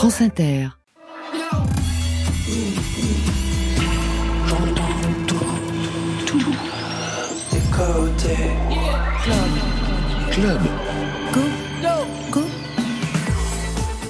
France Inter. Club. Go. Go.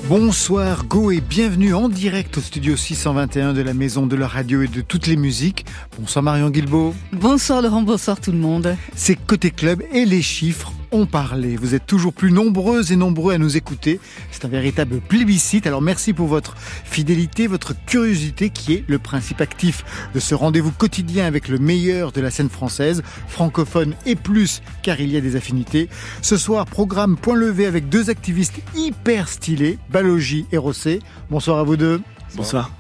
Bonsoir, go et bienvenue en direct au studio 621 de la Maison de la Radio et de toutes les musiques. Bonsoir Marion Guilbeault. Bonsoir Laurent, bonsoir tout le monde. C'est Côté Club et les chiffres ont parlé. Vous êtes toujours plus nombreuses et nombreux à nous écouter. C'est un véritable plébiscite. Alors merci pour votre fidélité, votre curiosité qui est le principe actif de ce rendez-vous quotidien avec le meilleur de la scène française, francophone et plus car il y a des affinités. Ce soir, programme point levé avec deux activistes hyper stylés, Balogi et Rossé. Bonsoir à vous deux. Bonsoir.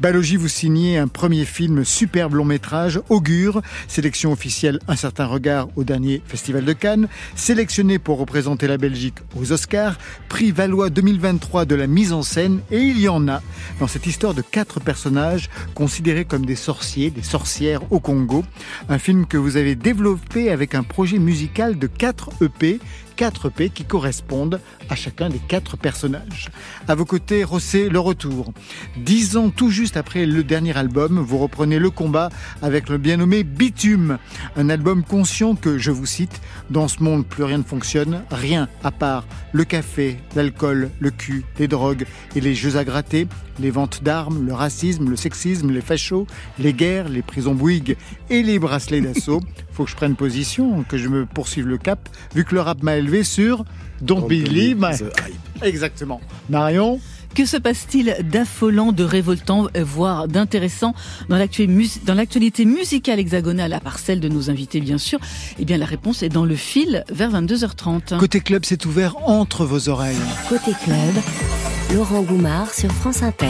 Balogi, vous signez un premier film superbe long métrage, Augure, sélection officielle Un certain regard au dernier Festival de Cannes, sélectionné pour représenter la Belgique aux Oscars, prix Valois 2023 de la mise en scène, et il y en a dans cette histoire de quatre personnages considérés comme des sorciers, des sorcières au Congo. Un film que vous avez développé avec un projet musical de 4 EP 4 P qui correspondent à chacun des quatre personnages. À vos côtés, Rossé, le retour. Dix ans tout juste après le dernier album, vous reprenez le combat avec le bien nommé Bitume, un album conscient que, je vous cite, dans ce monde plus rien ne fonctionne, rien à part le café, l'alcool, le cul, les drogues et les jeux à gratter, les ventes d'armes, le racisme, le sexisme, les fachos, les guerres, les prisons Bouygues et les bracelets d'assaut. Faut que je prenne position, que je me poursuive le cap, vu que le rap m'a élevé sur Don't, Don't Believe. Believe Exactement. Marion que se passe-t-il d'affolant, de révoltant, voire d'intéressant dans l'actualité musicale hexagonale, à part celle de nos invités bien sûr? Eh bien la réponse est dans le fil vers 22h30. Côté club, c'est ouvert entre vos oreilles. Côté club, Laurent Goumard sur France Inter.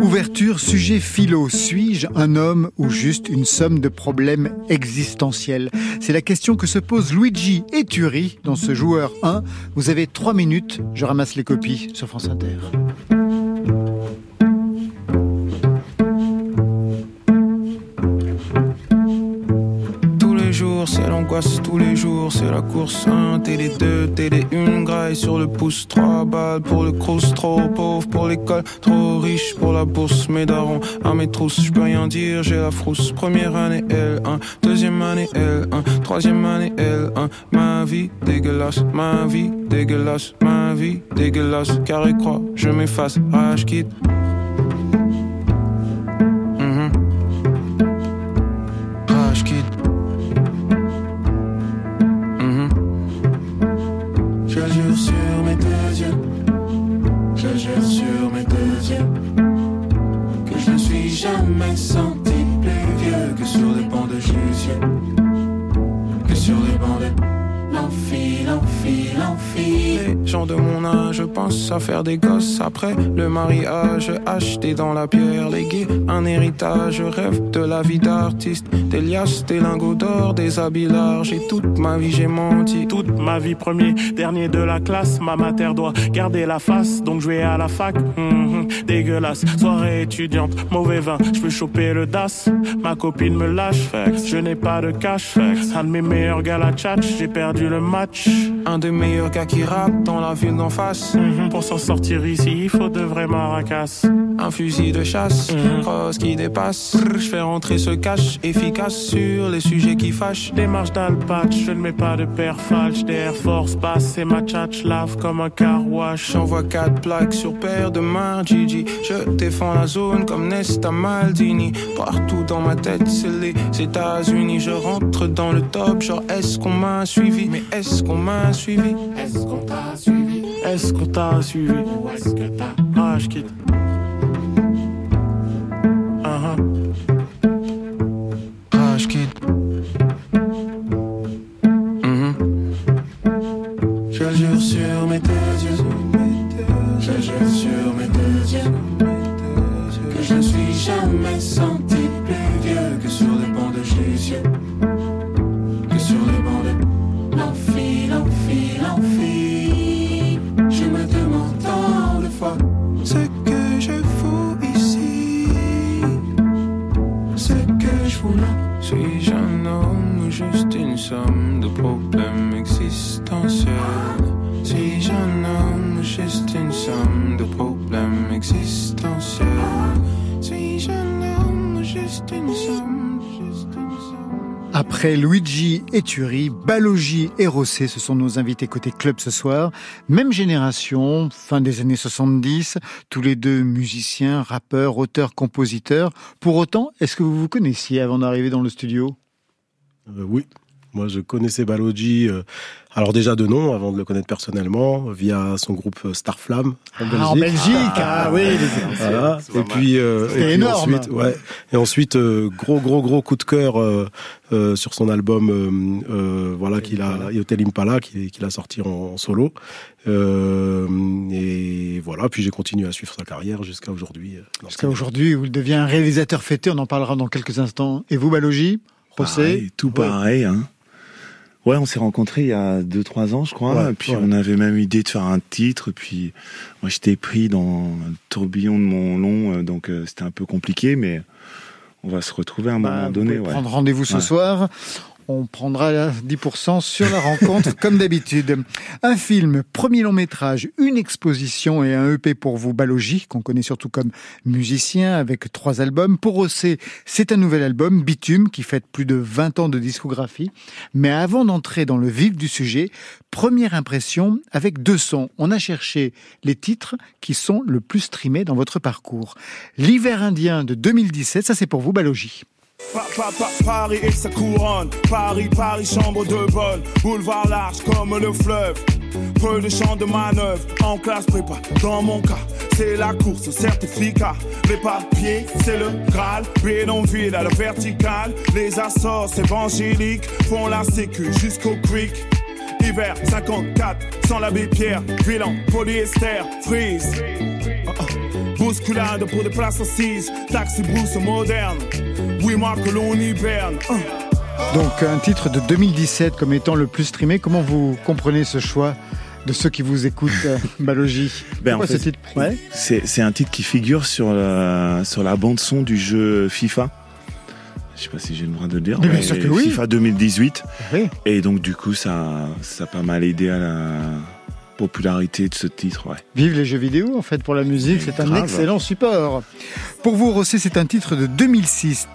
Ouverture, sujet philo. Suis-je un homme ou juste une somme de problèmes existentiels? C'est la question que se pose Luigi Eturi dans ce joueur 1. Vous avez trois minutes, je ramasse les copies sur France Inter. C'est l'angoisse tous les jours, c'est la course 1, télé 2, télé 1, graille sur le pouce, 3 balles pour le crous, trop pauvre pour l'école, trop riche pour la bourse, mes darons à mes trousses, je peux rien dire, j'ai la frousse, première année L1, deuxième année L1, troisième année L1, ma vie dégueulasse, ma vie dégueulasse, ma vie dégueulasse, carré croix, je m'efface, rage quitte. feel, oh, feel. À faire des gosses après le mariage. Acheter dans la pierre, léguer un héritage. Rêve de la vie d'artiste, des liasses, des lingots d'or, des habits larges. Toute ma vie j'ai menti. Toute ma vie premier, dernier de la classe. Ma mater doit garder la face, donc je vais à la fac. Mhm, dégueulasse, soirée étudiante, mauvais vin. Je peux choper le DAS, ma copine me lâche. Je n'ai pas de cash. Un de mes meilleurs gars la chat, j'ai perdu le match. Un des meilleurs gars qui rappe dans Mhm, pour s'en sortir ici, il faut de vrais maracas. Un fusil de chasse, mm crosse qui dépasse. Je fais rentrer ce cash efficace sur les sujets qui fâchent. Démarche d'alpatch, je ne mets pas de père falche. Des Air Force passe et ma chat lave comme un car wash. J'envoie quatre plaques sur paire de mains, Gigi. Je défends la zone comme Nesta Maldini. Partout dans ma tête, c'est les États-Unis. Je rentre dans le top, genre est-ce qu'on m'a suivi? Mais est-ce qu'on m'a suivi? Est-ce qu'on t'a suivi? Est-ce qu'on t'a suivi? Ou est-ce que t'as? Ah, je quitte. Suis-je un homme juste une somme de problèmes existentiels Si je nomme juste une somme de problèmes existentiels. Je juste une somme, juste une somme. Après Luigi et Turi, Balogi et Rossé, ce sont nos invités côté club ce soir. Même génération, fin des années 70, tous les deux musiciens, rappeurs, auteurs, compositeurs. Pour autant, est-ce que vous vous connaissiez avant d'arriver dans le studio? Euh, oui, moi je connaissais Balogi, euh, alors déjà de nom, avant de le connaître personnellement, via son groupe euh, Starflame en Belgique. Ah, en Belgique, ah oui. Voilà. Et puis, euh, et puis énorme. ensuite, ouais. Et ensuite, euh, gros, gros, gros coup de cœur euh, euh, sur son album, voilà, qu'il a, Hotel Impala, qu'il a sorti en, en solo. Euh, et voilà. Puis j'ai continué à suivre sa carrière jusqu'à aujourd'hui. Jusqu'à aujourd'hui, vous devenez un réalisateur fêté, on en parlera dans quelques instants. Et vous, Balogi Pareil, tout Ouais. pareil. Hein. Ouais, on s'est rencontrés il y a 2-3 ans, je crois. Ouais, puis ouais. on avait même idée de faire un titre. Puis moi, j'étais pris dans le tourbillon de mon long, euh, donc euh, c'était un peu compliqué, mais on va se retrouver à un Bah, moment vous donné. pouvez Ouais. prendre rendez-vous ce soir. On prendra la 10% sur la rencontre, comme d'habitude. Un film, premier long métrage, une exposition et un EP pour vous, Balogi, qu'on connaît surtout comme musicien, avec trois albums. Pour Rossé, c'est un nouvel album, Bitume, qui fête plus de 20 ans de discographie. Mais avant d'entrer dans le vif du sujet, première impression avec deux sons. On a cherché les titres qui sont le plus streamés dans votre parcours. L'hiver indien de 2017, ça c'est pour vous, Balogi. Pa- pa- pa- Paris et sa couronne, Paris, Paris, chambre de bonne, boulevard large comme le fleuve. Peu de champs de manœuvre, en classe prépa. Dans mon cas, c'est la course certificat. Les papiers, c'est le Graal. Bédonville à la verticale. Les assorts évangéliques font la sécu jusqu'au creek. Hiver 54, sans l'abbé Pierre, bilan, polyester, freeze. Ah, ah. Bousculade pour des places assises, taxi brousse moderne. Oui, moi que l'on hiberne. Donc un titre de 2017 comme étant le plus streamé. Comment vous comprenez ce choix de ceux qui vous écoutent, euh, Balogi Ben, en fait, ce titre ouais. C'est un titre qui figure sur la, sur la bande son du jeu FIFA. Je sais pas si j'ai le droit de le dire. Mais sûr que oui. FIFA 2018. Oui. Et donc du coup, ça, ça a pas mal aidé à la popularité de ce titre. Ouais. Vive les jeux vidéo en fait pour la musique, c'est un excellent support. Pour vous, Rossé, c'est un titre de 2006.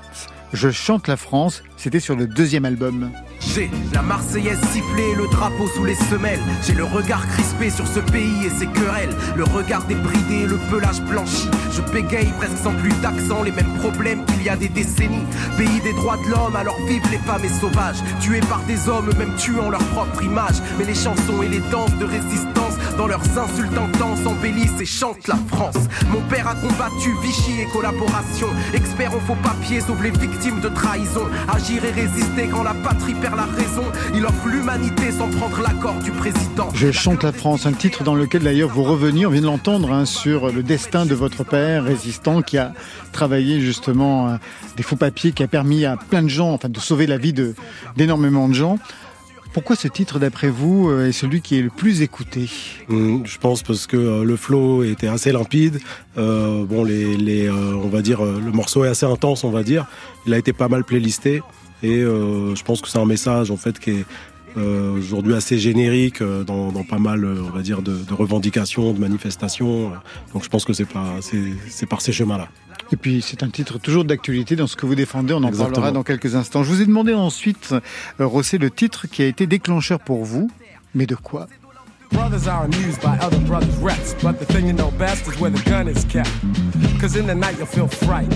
Je chante la France, c'était sur le deuxième album. J'ai la Marseillaise sifflée, le drapeau sous les semelles. J'ai le regard crispé sur ce pays et ses querelles. Le regard débridé, le pelage blanchi. Je bégaye presque sans plus d'accent, les mêmes problèmes qu'il y a des décennies. Pays des droits de l'homme, alors vivent les femmes et sauvages. Tués par des hommes, même tuant leur propre image. Mais les chansons et les danses de résistance, dans leurs insultes intenses, embellissent et chantent la France. Mon père a combattu Vichy et collaboration. Expert en faux papiers, sauve les victimes de trahison. Agir et résister quand la patrie perd la raison. Il offre l'humanité sans prendre l'accord du président. Je chante la France, un titre dans lequel d'ailleurs vous revenez, on vient de l'entendre, hein, sur le destin de votre père résistant qui a travaillé justement euh, des faux papiers, qui a permis à plein de gens, enfin de sauver la vie de- d'énormément de gens. Pourquoi ce titre, d'après vous, euh, est celui qui est le plus écouté? Hum, Je pense parce que euh, le flow était assez limpide. Euh, bon, les, les, euh, on va dire, euh, le morceau est assez intense, on va dire. Il a été pas mal playlisté et euh, je pense que c'est un message en fait qui est euh, aujourd'hui assez générique euh, dans, dans pas mal, euh, on va dire, de, de revendications, de manifestations. Donc je pense que c'est pas, c'est, c'est par ces chemins-là. Et puis c'est un titre toujours d'actualité dans ce que vous défendez, on en Exactement. parlera dans quelques instants. Je vous ai demandé ensuite, euh, Rossé, le titre qui a été déclencheur pour vous, mais de quoi Brothers are amused by other brothers' reps, but the thing you know best is where the gun is kept. Cause in the night you'll feel fright.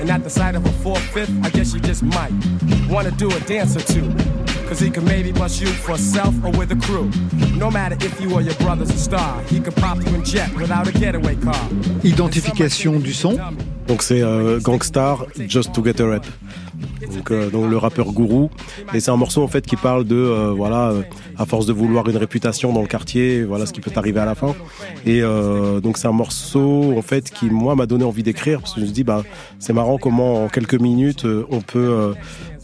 And at the sight of a four-fifth, I guess you just might wanna do a dance or two. Cause he can maybe bust you for self or with a crew. No matter if you or your brother's a star, he can pop you in jet without a getaway car. Identification du son Donc c'est euh, Gangstar, Just to Get a Rap. Donc, euh, donc le rappeur Gourou. Et c'est un morceau en fait qui parle de euh, voilà, euh, à force de vouloir une réputation dans le quartier, voilà ce qui peut arriver à la fin. Et donc c'est un morceau en fait qui moi m'a donné envie d'écrire parce que je me dis bah c'est marrant comment en quelques minutes on peut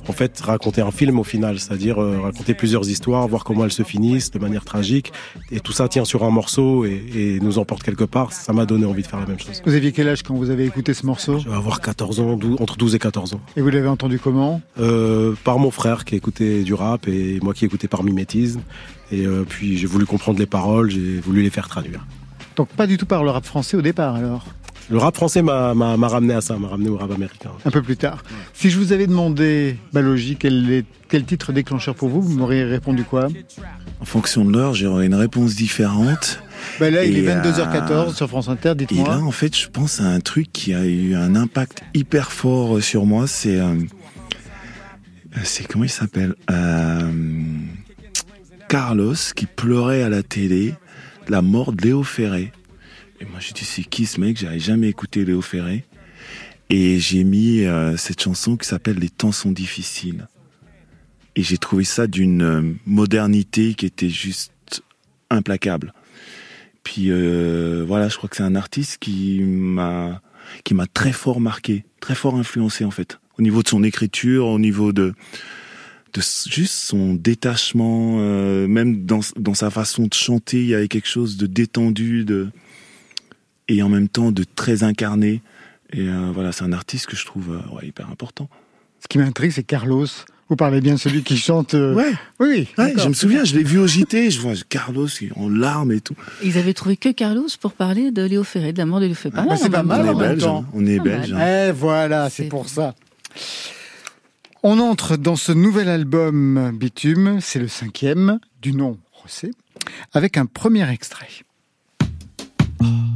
en fait raconter un film au final, c'est-à-dire euh, raconter plusieurs histoires, voir comment elles se finissent de manière tragique, et tout ça tient sur un morceau et, et nous emporte quelque part. Ça m'a donné envie de faire la même chose. Vous aviez quel âge quand vous avez écouté ce morceau? Je vais avoir 14 ans, 12 entre 12 et 14 ans. Et vous l'avez entendu comment? Euh, Par mon frère qui écoutait du rap et moi qui écoutais par mimétisme. Et euh, puis j'ai voulu comprendre les paroles, j'ai voulu les faire traduire. Donc pas du tout par le rap français au départ alors? Le rap français m'a ramené à ça, m'a ramené au rap américain. Un peu plus tard. Si je vous avais demandé, Balogie, quel, est, quel titre déclencheur pour vous, vous m'auriez répondu quoi? En fonction de l'heure, j'aurais une réponse différente. Ben là, il est 22h14 euh, sur France Inter, dites-moi. Et là, en fait, je pense à un truc qui a eu un impact hyper fort sur moi. C'est. Euh, c'est comment il s'appelle? Euh, Carlos qui pleurait à la télé la mort de Léo Ferré. Et moi, je dit, c'est qui ce mec? J'avais jamais écouté Léo Ferré. Et j'ai mis euh, cette chanson qui s'appelle Les temps sont difficiles. Et j'ai trouvé ça d'une euh, modernité qui était juste implacable. Puis euh, voilà, je crois que c'est un artiste qui m'a qui m'a très fort marqué, très fort influencé en fait, au niveau de son écriture, au niveau de de juste son détachement, même dans, dans sa façon de chanter, il y avait quelque chose de détendu, de et en même temps de très incarné. Et euh, voilà, c'est un artiste que je trouve euh, hyper important. Ce qui m'intrigue, c'est Carlos. Vous parlez bien de celui qui chante. Euh, ouais. Oui. je me souviens, je l'ai vu au JT, je vois Carlos en larmes et tout. Ils avaient trouvé que Carlos pour parler de Léo Ferré, de la mort de Léo Ferré. Pas c'est pas mal. On est belge. Hein. On est belge. Hein. Eh voilà, c'est pour ça. On entre dans ce nouvel album Bitume, c'est le cinquième, du nom Rosé, avec un premier extrait. les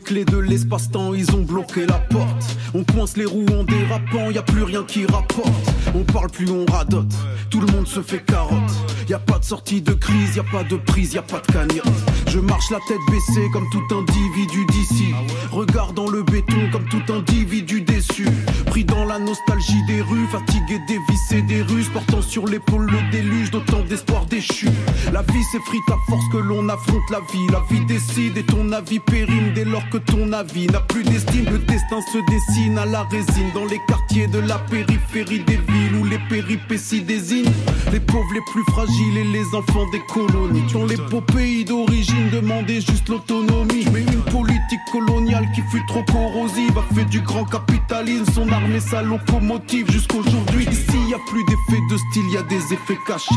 clés de l'espace-temps, ils ont bloqué la porte. On coince les roues en dérapant, y a plus rien qui rapporte. On parle plus, on radote. Tout le monde se fait carotte. Y a pas de sortie de crise, y a pas de prise, y a pas de cagnotte. Je marche la tête baissée comme tout individu d'ici. Regardant le béton comme tout individu déçu. Pris dans la nostalgie des rues, fatigué des vices et des ruses, portant sur l'épaule le déluge d'autant d'espoir déchu. La vie s'effrite à force que l'on affronte la vie. La vie décide et ton avis périme dès lors que ton avis n'a plus d'estime. Le destin se dessine à la résine dans les quartiers de la périphérie des villes où les péripéties désignent les pauvres les plus fragiles et les enfants des colonies. Dans les beaux pays d'origine, demandaient juste l'autonomie. Mais une politique coloniale qui fut trop corrosive a fait du grand capitalisme son armée, sa locomotive jusqu'aujourd'hui. Ici, y a plus d'effets de style, y a des effets cachés.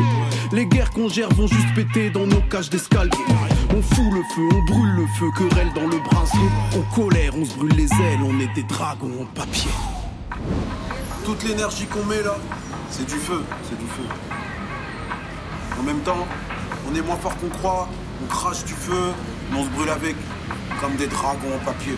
Les guerres qu'on gère vont juste péter dans nos cages d'escalier. On fout le feu, on brûle le feu, querelle dans le bracelet. On colère, on se brûle les ailes, on est des dragons en papier. Toute l'énergie qu'on met là, c'est du feu, c'est du feu. En même temps, on est moins fort qu'on croit, on crache du feu, on se brûle avec, comme des dragons en papier.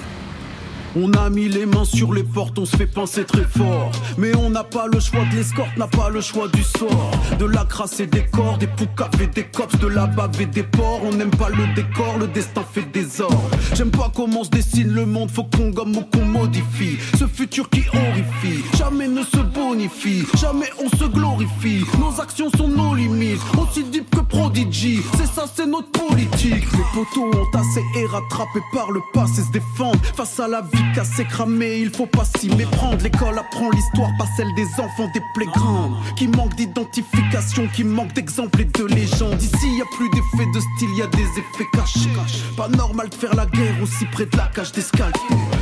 On a mis les mains sur les portes, on se fait penser très fort. Mais on n'a pas le choix de l'escorte, n'a pas le choix du sort. De la crasse et des corps, des poucaves et des cops, de la bave et des porcs. On n'aime pas le décor, le destin fait des ordres. J'aime pas comment se dessine le monde, faut qu'on gomme ou qu'on modifie. Ce futur qui horrifie, jamais ne se bonifie, jamais on se glorifie. Nos actions sont nos limites, aussi deep que Prodigy. C'est ça, c'est notre politique. Les poteaux ont assez et rattrapés par le passé se défendent face à la vie cassé, cramé, il faut pas s'y méprendre. L'école apprend l'histoire, pas celle des enfants des playgrounds. Qui manque d'identification, qui manque d'exemples et de légendes. Ici, y a plus d'effets de style, y a des effets cachés. Pas normal de faire la guerre aussi près de la cage d'escalier.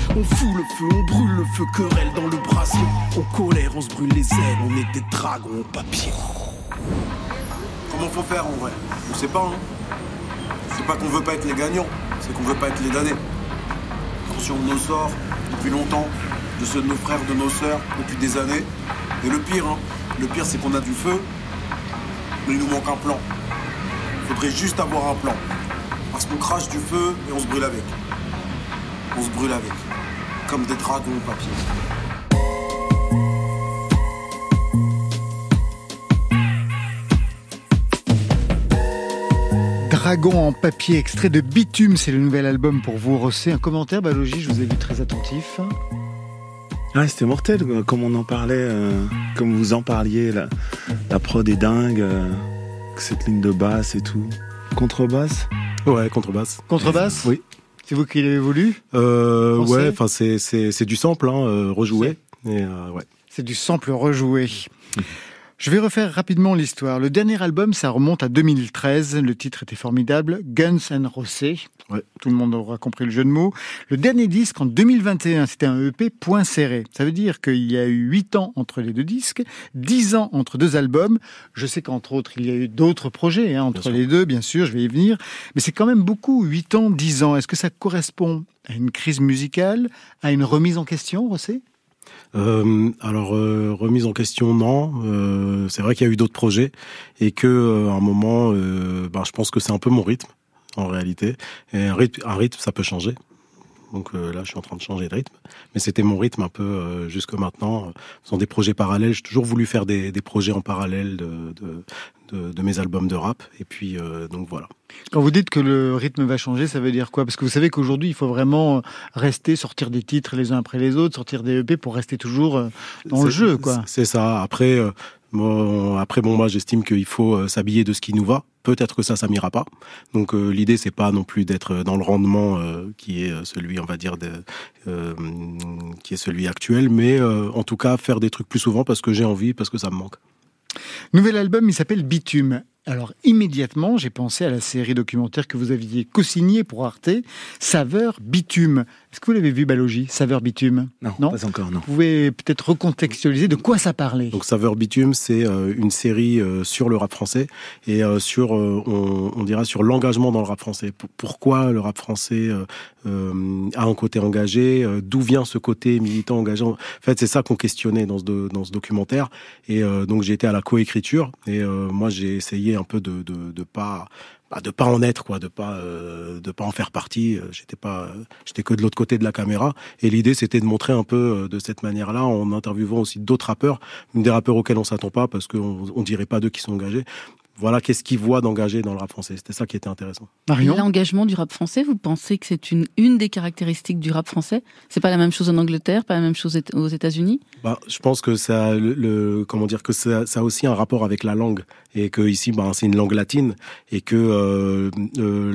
On fout le feu, on brûle le feu, querelle dans le bracelet. On colère, on se brûle les ailes, on est des dragons au papier. Comment faut faire en vrai? On sait pas, hein. C'est pas qu'on veut pas être les gagnants, c'est qu'on veut pas être les damnés de nos sorts depuis longtemps, de ceux de nos frères, de nos sœurs depuis des années. Et le pire, hein, le pire c'est qu'on a du feu, mais il nous manque un plan. Il faudrait juste avoir un plan. Parce qu'on crache du feu et on se brûle avec. On se brûle avec. Comme des dragons au papier. Dragon en papier, extrait de Bitume, c'est le nouvel album pour vous, Rossé. Un commentaire, Balogie, je vous ai vu très attentif. Ah, c'était mortel, comme on en parlait, euh, comme vous en parliez, la, la prod est dingue. Euh, cette ligne de basse et tout. Contrebasse Ouais, contrebasse. Contrebasse Oui. C'est vous qui l'avez voulu euh, Ouais, enfin c'est c'est c'est du sample, hein, euh, rejoué. Et, euh, ouais. C'est du sample rejoué. Je vais refaire rapidement l'histoire. Le dernier album, ça remonte à 2013. Le titre était formidable, Guns and Rosé. Ouais. Tout le monde aura compris le jeu de mots. Le dernier disque en 2021, c'était un EP point serré. Ça veut dire qu'il y a eu 8 ans entre les deux disques, 10 ans entre deux albums. Je sais qu'entre autres, il y a eu d'autres projets hein, entre les deux, bien sûr, je vais y venir. Mais c'est quand même beaucoup, 8 ans, 10 ans. Est-ce que ça correspond à une crise musicale, à une remise en question, Rosé Euh, alors euh, remise en question, non. Euh, c'est vrai qu'il y a eu d'autres projets et que à un moment, ben, je pense que c'est un peu mon rythme en réalité. Et un rythme, ça peut changer. Donc là, je suis en train de changer de rythme, mais c'était mon rythme un peu jusque maintenant, faisant des projets parallèles. J'ai toujours voulu faire des, projets en parallèle de, de, de mes albums de rap, et puis euh, donc voilà. Quand vous dites que le rythme va changer, ça veut dire quoi? Parce que vous savez qu'aujourd'hui, il faut vraiment rester, sortir des titres les uns après les autres, sortir des EP pour rester toujours euh, dans le jeu, quoi. C'est ça. Après, euh, bon, après bon, moi, j'estime qu'il faut euh, s'habiller de ce qui nous va. Peut-être que ça, ça m'ira pas. Donc, euh, l'idée, c'est pas non plus d'être dans le rendement euh, qui est euh, celui, on va dire, de, euh, qui est celui actuel, mais euh, en tout cas, faire des trucs plus souvent parce que j'ai envie, parce que ça me manque. Nouvel album, il s'appelle Bitume. Alors immédiatement, j'ai pensé à la série documentaire que vous aviez co-signée pour Arte, Saveur Bitume. Est-ce que vous l'avez vu, Balogi Saveur Bitume? Non, pas encore, non. Vous pouvez peut-être recontextualiser de quoi ça parlait Donc Saveur Bitume, c'est euh, une série euh, sur le rap français et euh, sur, on, on dira, sur l'engagement dans le rap français. Pourquoi le rap français a un côté engagé D'où vient ce côté militant engageant? En fait, c'est ça qu'on questionnait dans ce, dans ce documentaire. Et donc j'ai été à la coécriture et moi j'ai essayé un peu de, de pas bah, de pas en être quoi de pas euh, de pas en faire partie Euh, j'étais pas j'étais que de l'autre côté de la caméra. Et l'idée c'était de montrer un peu euh, de cette manière là en interviewant aussi d'autres rappeurs des rappeurs auxquels on s'attend pas parce qu'on on dirait pas d'eux qui sont engagés voilà qu'est-ce qu'ils voient d'engagé dans le rap français. C'était ça qui était intéressant. L'engagement du rap français, vous pensez que c'est une, une des caractéristiques du rap français? C'est pas la même chose en Angleterre, pas la même chose aux États-Unis? Bah, je pense que ça, le, le- comment dire, que ça, ça a aussi un rapport avec la langue. Et que ici, bah, c'est une langue latine. Et que euh, euh,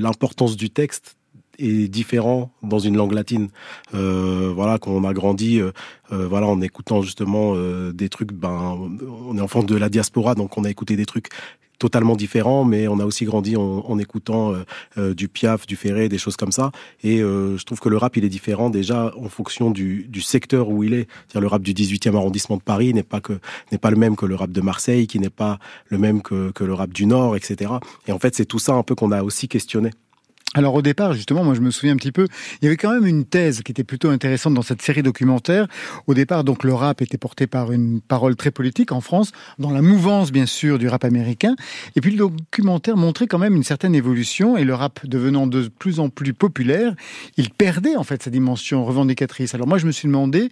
l'importance du texte est différent dans une langue latine. Euh, voilà, quand on a grandi, euh, euh, voilà, en écoutant justement des trucs, ben, on est enfant de la diaspora, donc on a écouté des trucs totalement différents, mais on a aussi grandi en, écoutant du Piaf, du Ferré, des choses comme ça. Et je trouve que le rap, il est différent déjà en fonction du, secteur où il est. C'est-à-dire le rap du 18e arrondissement de Paris n'est pas que n'est pas le même que le rap de Marseille, qui n'est pas le même que le rap du Nord, etc. Et en fait, c'est tout ça un peu qu'on a aussi questionné. Alors au départ, justement, moi je me souviens un petit peu, il y avait quand même une thèse qui était plutôt intéressante dans cette série documentaire. Au départ, donc le rap était porté par une parole très politique en France, dans la mouvance bien sûr du rap américain. Et puis le documentaire montrait quand même une certaine évolution et le rap devenant de plus en plus populaire, il perdait en fait sa dimension revendicatrice. Alors moi je me suis demandé,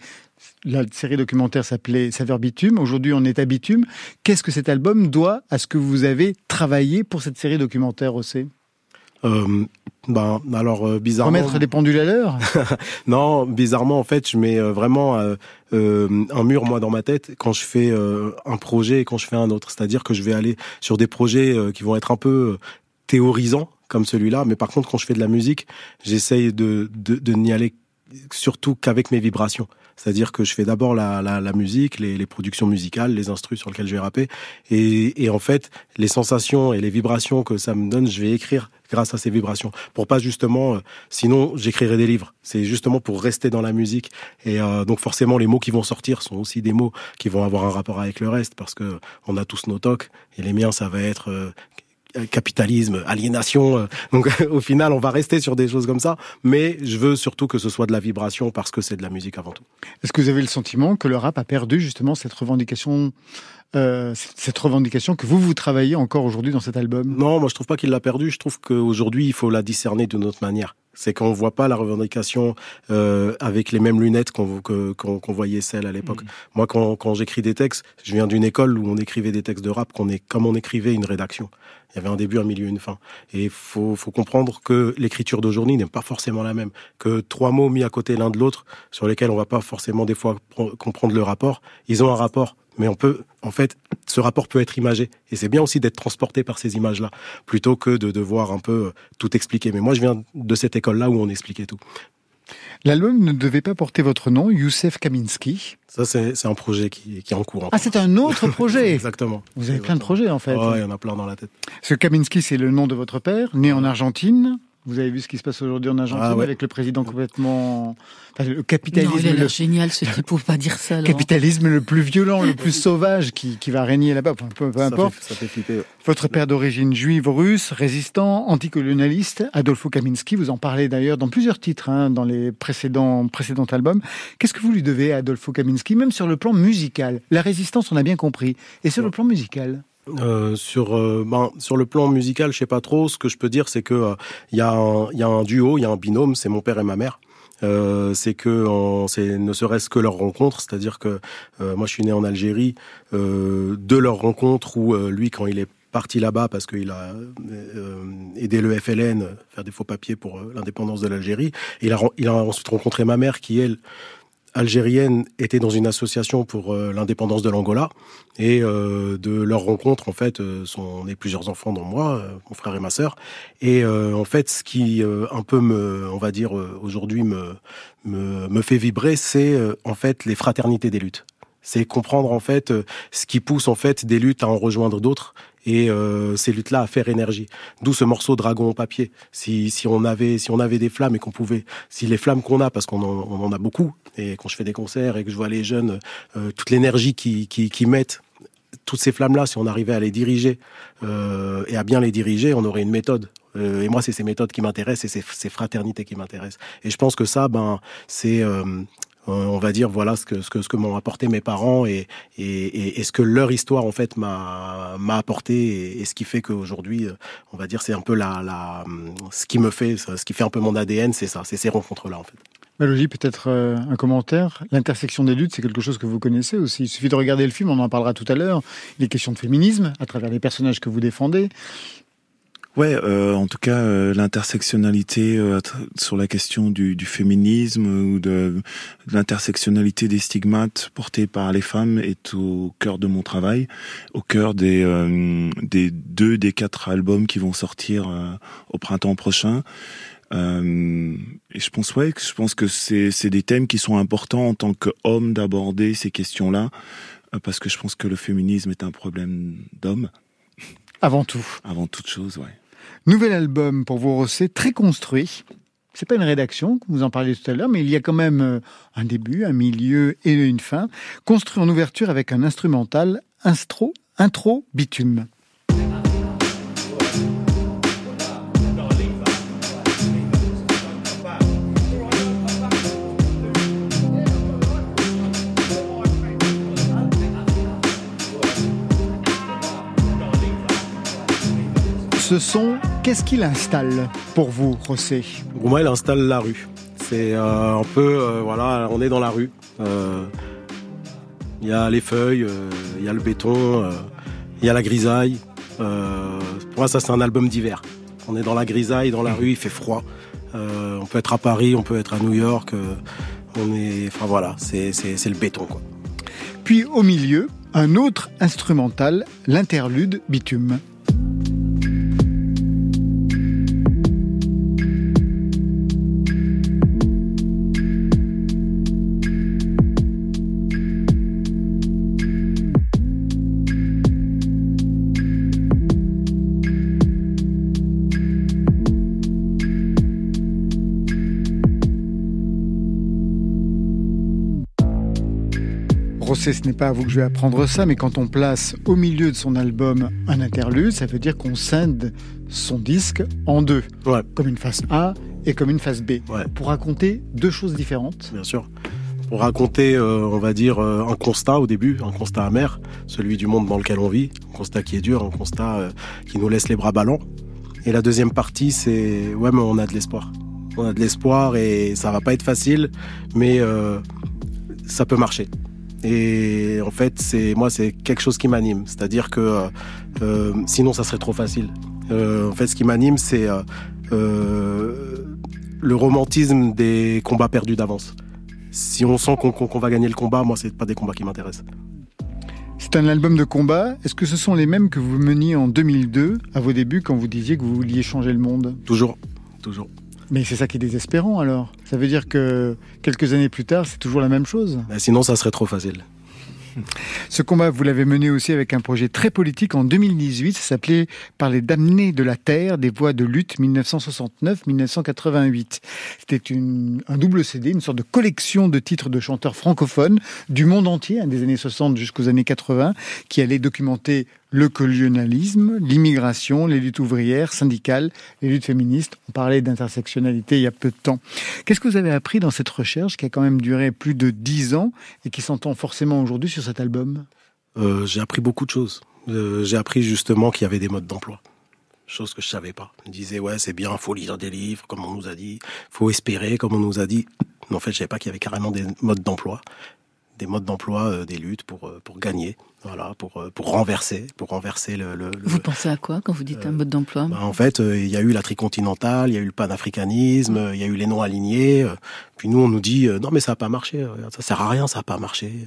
la série documentaire s'appelait Saveur Bitume, aujourd'hui on est à Bitume. Qu'est-ce que cet album doit à ce que vous avez travaillé pour cette série documentaire aussi Euh, ben, alors euh, bizarrement. Remettre des pendules à l'heure? Non, bizarrement, en fait, je mets euh, vraiment euh, euh, un mur, moi, dans ma tête quand je fais euh, un projet et quand je fais un autre. C'est-à-dire que je vais aller sur des projets qui vont être un peu théorisants, comme celui-là. Mais par contre, quand je fais de la musique, j'essaye de, de, de n'y aller surtout qu'avec mes vibrations. C'est-à-dire que je fais d'abord la, la, la musique, les, les productions musicales, les instrus sur lesquels je vais rapper. Et, et en fait, les sensations et les vibrations que ça me donne, je vais écrire grâce à ces vibrations. Pour pas justement, euh, sinon j'écrirais des livres. C'est justement pour rester dans la musique. Et euh, donc forcément, les mots qui vont sortir sont aussi des mots qui vont avoir un rapport avec le reste, parce que on a tous nos tocs. Et les miens, ça va être euh, capitalisme, aliénation. euh. Donc au final, on va rester sur des choses comme ça. Mais je veux surtout que ce soit de la vibration parce que c'est de la musique avant tout. Est-ce que vous avez le sentiment que le rap a perdu justement cette revendication, euh, cette revendication que vous vous travaillez encore aujourd'hui dans cet album? Non, moi je trouve pas qu'il l'a perdu. Je trouve qu'aujourd'hui il faut la discerner d'une autre manière. C'est qu'on voit pas la revendication euh, avec les mêmes lunettes qu'on voyait celle à l'époque. Moi, quand, quand j'écris des textes, je viens d'une école où on écrivait des textes de rap qu'on est comme on écrivait une rédaction. Il y avait un début, un milieu, une fin. Et faut faut comprendre que l'écriture d'aujourd'hui n'est pas forcément la même. Que trois mots mis à côté l'un de l'autre, sur lesquels on va pas forcément des fois pr- comprendre le rapport, ils ont un rapport mais on peut, en fait, ce rapport peut être imagé. Et c'est bien aussi d'être transporté par ces images-là, plutôt que de devoir un peu tout expliquer. Mais moi, je viens de cette école-là où on expliquait tout. L'album ne devait pas porter votre nom, Youssef Kaminski. Ça, c'est un projet qui, qui, est en cours. Ah, c'est un autre projet Exactement. Vous avez plein de projets, en fait. Oh, il y en a plein dans la tête. Ce Kaminski, c'est le nom de votre père, né en Argentine. Vous avez vu ce qui se passe aujourd'hui en Argentine ah avec le président complètement. le capitalisme. Non, il a l'air génial, ce type, pour pas dire ça. Capitalisme le plus violent, le plus sauvage qui, qui va régner là-bas, peu, peu, importe. Ça fait, flipper. Votre père d'origine juive russe, résistant, anticolonialiste, Adolfo Kaminski, vous en parlez d'ailleurs dans plusieurs titres, hein, dans les précédents, précédents albums. Qu'est-ce que vous lui devez à Adolfo Kaminski, même sur le plan musical? La résistance, on a bien compris. Et sur le plan musical? Euh, sur euh, ben, sur le plan musical, je sais pas trop. Ce que je peux dire, c'est que il euh, y, y, a un duo, il y a un binôme, c'est mon père et ma mère. c'est que c'est ne serait-ce que leur rencontre, c'est-à-dire que moi je suis né en Algérie, de leur rencontre où lui quand il est parti là-bas parce qu'il a aidé le FLN faire des faux papiers pour l'indépendance de l'Algérie, il a il a ensuite rencontré ma mère qui elle algérienne était dans une association pour euh, l'indépendance de l'Angola et euh, de leur rencontre en fait euh, sont nés plusieurs enfants dont moi mon frère et ma sœur. Et en fait ce qui un peu me on va dire aujourd'hui me, me fait vibrer c'est en fait les fraternités des luttes c'est comprendre en fait ce qui pousse en fait des luttes à en rejoindre d'autres et euh, ces luttes-là à faire énergie. D'où ce morceau Dragon au papier. Si, si on avait si on avait des flammes et qu'on pouvait, si les flammes qu'on a, parce qu'on en, on en a beaucoup, et quand je fais des concerts et que je vois les jeunes, euh, toute l'énergie qui, qui, qui mettent toutes ces flammes-là, si on arrivait à les diriger euh, et à bien les diriger, on aurait une méthode. Euh, et moi, c'est ces méthodes qui m'intéressent et c'est ces fraternités qui m'intéressent. Et je pense que ça, ben, c'est euh, euh, on va dire voilà ce que ce que ce que m'ont apporté mes parents et, et, et, ce que leur histoire en fait m'a m'a apporté et, ce qui fait qu'aujourd'hui euh, on va dire c'est un peu la, la ce qui me fait ce qui fait un peu mon ADN c'est ça c'est ces rencontres là en fait. Peut-être euh, un commentaire. L'intersection des luttes, c'est quelque chose que vous connaissez aussi. Il suffit de regarder le film, on en parlera tout à l'heure. Il est question de féminisme à travers les personnages que vous défendez. Ouais, euh, en tout cas, euh, l'intersectionnalité euh, sur la question du, du féminisme ou de, de l'intersectionnalité des stigmates portés par les femmes est au cœur de mon travail, au cœur des, euh, des deux des quatre albums qui vont sortir au printemps prochain. et je pense ouais, je pense que c'est c'est des thèmes qui sont importants en tant qu'homme d'aborder ces questions-là, parce que je pense que le féminisme est un problème d'homme. Avant tout. Avant toute chose, ouais. Nouvel album pour vous, Rossé, très construit. C'est pas une rédaction, vous en parliez tout à l'heure, mais il y a quand même euh, un début, un milieu et une fin, construit en ouverture avec un instrumental, intro, intro bitume. Ce son, qu'est-ce qu'il installe pour vous, Rossé Pour moi, il installe la rue. C'est euh, un peu, euh, voilà, on est dans la rue. Euh, il y a les feuilles, il y a le béton, il y a la grisaille. pour moi, ça, c'est un album d'hiver. On est dans la grisaille, dans la rue, il fait froid. on peut être à Paris, on peut être à New York. on est, enfin voilà, c'est le béton, quoi. Puis au milieu, un autre instrumental, l'interlude bitume. Ce n'est pas à vous que je vais apprendre ça, mais quand on place au milieu de son album un interlude, ça veut dire qu'on scinde son disque en deux, comme une face A et comme une face B, pour raconter deux choses différentes. Bien sûr. Pour raconter, euh, on va dire, euh, un constat au début, un constat amer, celui du monde dans lequel on vit, un constat qui est dur, un constat euh, qui nous laisse les bras ballants. Et la deuxième partie, c'est, ouais, mais on a de l'espoir. On a de l'espoir et ça va pas être facile, mais ça peut marcher. Et en fait, c'est moi, c'est quelque chose qui m'anime. C'est-à-dire que euh, euh, sinon, ça serait trop facile. Euh, en fait, ce qui m'anime, c'est le romantisme des combats perdus d'avance. Si on sent qu'on va gagner le combat, moi, c'est pas des combats qui m'intéressent. C'est un album de combat. Est-ce que ce sont les mêmes que vous meniez en 2002, à vos débuts, quand vous disiez que vous vouliez changer le monde? Toujours, toujours. Mais c'est ça qui est désespérant alors. Ça veut dire que quelques années plus tard, c'est toujours la même chose. Bah, sinon, ça serait trop facile. Ce combat, vous l'avez mené aussi avec un projet très politique en 2018. Ça s'appelait Par les damnés de la terre, des voix de lutte 1969-1988. C'était un double CD, une sorte de collection de titres de chanteurs francophones du monde entier, hein, des années 60 jusqu'aux années 80, qui allait documenter le colonialisme, l'immigration, les luttes ouvrières, syndicales, les luttes féministes. On parlait d'intersectionnalité il y a peu de temps. Qu'est-ce que vous avez appris dans cette recherche qui a quand même duré plus de dix ans et qui s'entend forcément aujourd'hui sur cet album? Euh, J'ai appris beaucoup de choses. Euh, j'ai appris justement qu'il y avait des modes d'emploi. Chose que je savais pas. On disait, ouais, c'est bien, faut lire des livres, comme on nous a dit. Faut espérer, comme on nous a dit. Mais en fait, je savais pas qu'il y avait carrément des modes d'emploi des modes d'emploi, euh, des luttes pour pour gagner, voilà, pour euh, pour renverser, pour renverser le. vous pensez à quoi quand vous dites un mode d'emploi? bah, En fait, il y a eu la tricontinentale, il y a eu le panafricanisme, il y a eu les non alignés. puis nous, on nous dit non mais ça a pas marché, ça sert à rien, ça a pas marché.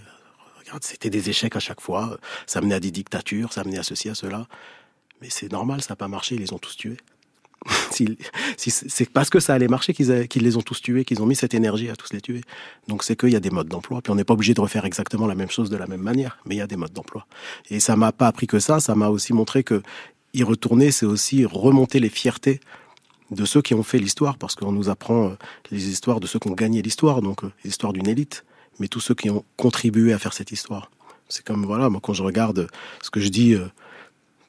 Regarde, c'était des échecs à chaque fois. Ça menait à des dictatures, ça menait à ceci, à cela. Mais c'est normal, ça n'a pas marché, ils les ont tous tués. c'est parce que ça allait marcher qu'ils les ont tous tués, qu'ils ont mis cette énergie à tous les tuer. Donc c'est qu'il y a des modes d'emploi. Puis on n'est pas obligé de refaire exactement la même chose de la même manière, mais il y a des modes d'emploi. Et ça m'a pas appris que ça, ça m'a aussi montré que y retourner, c'est aussi remonter les fiertés de ceux qui ont fait l'histoire, parce qu'on nous apprend euh, les histoires de ceux qui ont gagné l'histoire, donc euh, l'histoire d'une élite, mais tous ceux qui ont contribué à faire cette histoire. C'est comme, voilà, moi quand je regarde ce que je dis euh,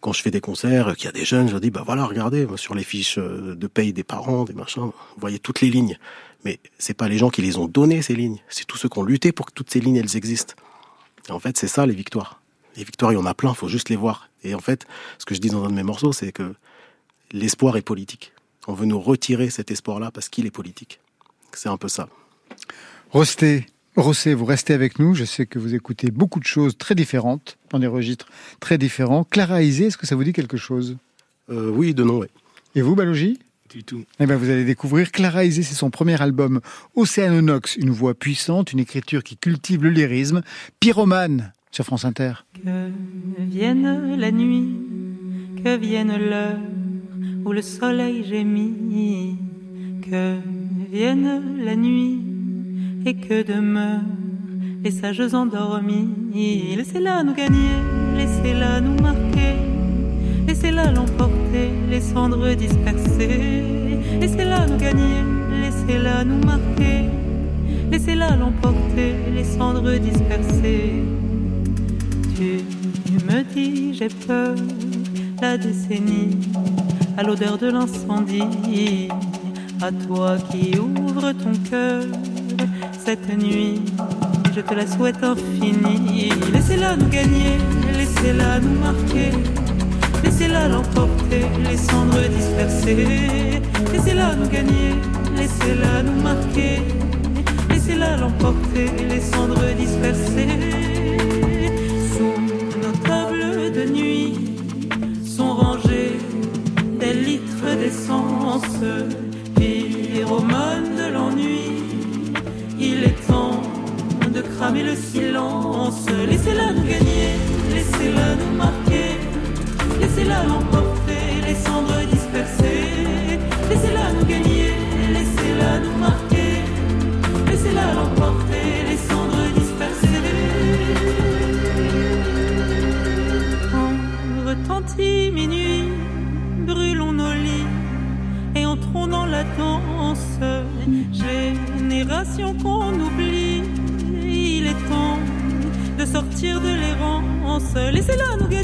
quand je fais des concerts, qu'il y a des jeunes, je leur dis, bah voilà, regardez, sur les fiches euh, de paye des parents, des machins, vous voyez toutes les lignes. Mais c'est pas les gens qui les ont données, ces lignes. C'est tous ceux qui ont lutté pour que toutes ces lignes, elles existent. Et en fait, c'est ça, les victoires. Les victoires, il y en a plein, faut juste les voir. Et en fait, ce que je dis dans un de mes morceaux, c'est que l'espoir est politique. On veut nous retirer cet espoir-là parce qu'il est politique. C'est un peu ça. Rosté, Rossé, vous restez avec nous. Je sais que vous écoutez beaucoup de choses très différentes, dans des registres très différents. Clara Isé, est-ce que ça vous dit quelque chose? Euh, Oui, de nom, oui. Et vous, Balogi? Du tout. Eh bien, vous allez découvrir Clara Isé, c'est son premier album, Océanonox, une voix puissante, une écriture qui cultive le lyrisme. Pyromane, sur France Inter. Que vienne la nuit, que vienne l'heure où le soleil gémit, que vienne la nuit et que demeurent les sages endormis. Laissez-la nous gagner, laissez-la nous marquer, laissez-la l'emporter, les cendres dispersées. Laissez-la nous gagner, laissez-la nous marquer, laissez-la l'emporter, les cendres dispersées. Tu me dis, j'ai peur, la décennie, à l'odeur de l'incendie, à toi qui ouvres ton cœur cette nuit. Je te la souhaite infinie. Laissez-la nous gagner, laissez-la nous marquer. Laissez-la l'emporter, les cendres dispersées. Laissez-la nous gagner, laissez-la nous marquer. Laissez-la l'emporter, les cendres dispersées. Sous nos tables de nuit sont rangés des litres d'essence, pyromane Laissez-la nous gagner, laissez-la nous marquer. Laissez-la l'emporter, les cendres dispersées. Laissez-la nous gagner, laissez-la nous marquer. Laissez-la l'emporter, les cendres dispersées. En retentit minuit, brûlons nos lits et entrons dans la danse. Génération qu'on oublie, sortir de l'errance. Laissez-la nous gagner,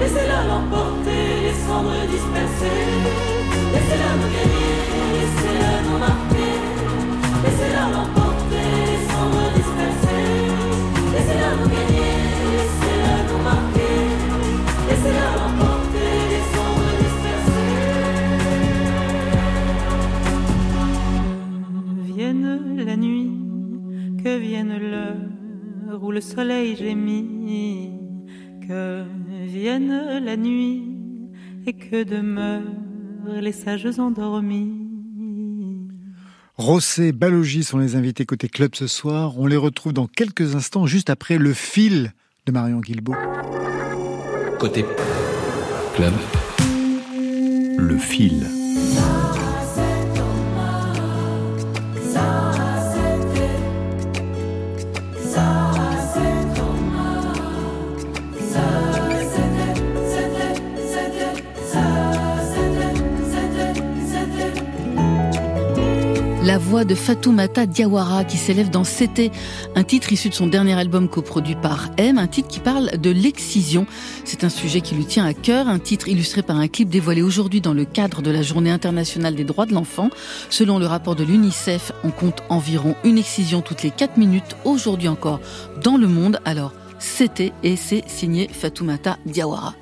laissez-la l'emporter, les cendres dispersées. Laissez-la nous gagner, laissez-la nous marquer. Laissez-la l'emporter, les cendres dispersées. Laissez-la nous gagner, laissez-la nous marquer. Laissez-la l'emporter, les cendres dispersées. Vienne la nuit, que vienne l'heure où le soleil gémit. Que vienne la nuit et que demeurent les sages endormis. Rossé, Balogi sont les invités côté club ce soir. On les retrouve dans quelques instants, juste après le fil de Marion Guilbault. Côté club, le fil. La voix de Fatoumata Diawara qui s'élève dans C'était, un titre issu de son dernier album coproduit par M, un titre qui parle de l'excision. C'est un sujet qui lui tient à cœur, un titre illustré par un clip dévoilé aujourd'hui dans le cadre de la Journée internationale des droits de l'enfant. Selon le rapport de l'UNICEF, on compte environ une excision toutes les 4 minutes aujourd'hui encore dans le monde. Alors, C'était et c'est signé Fatoumata Diawara.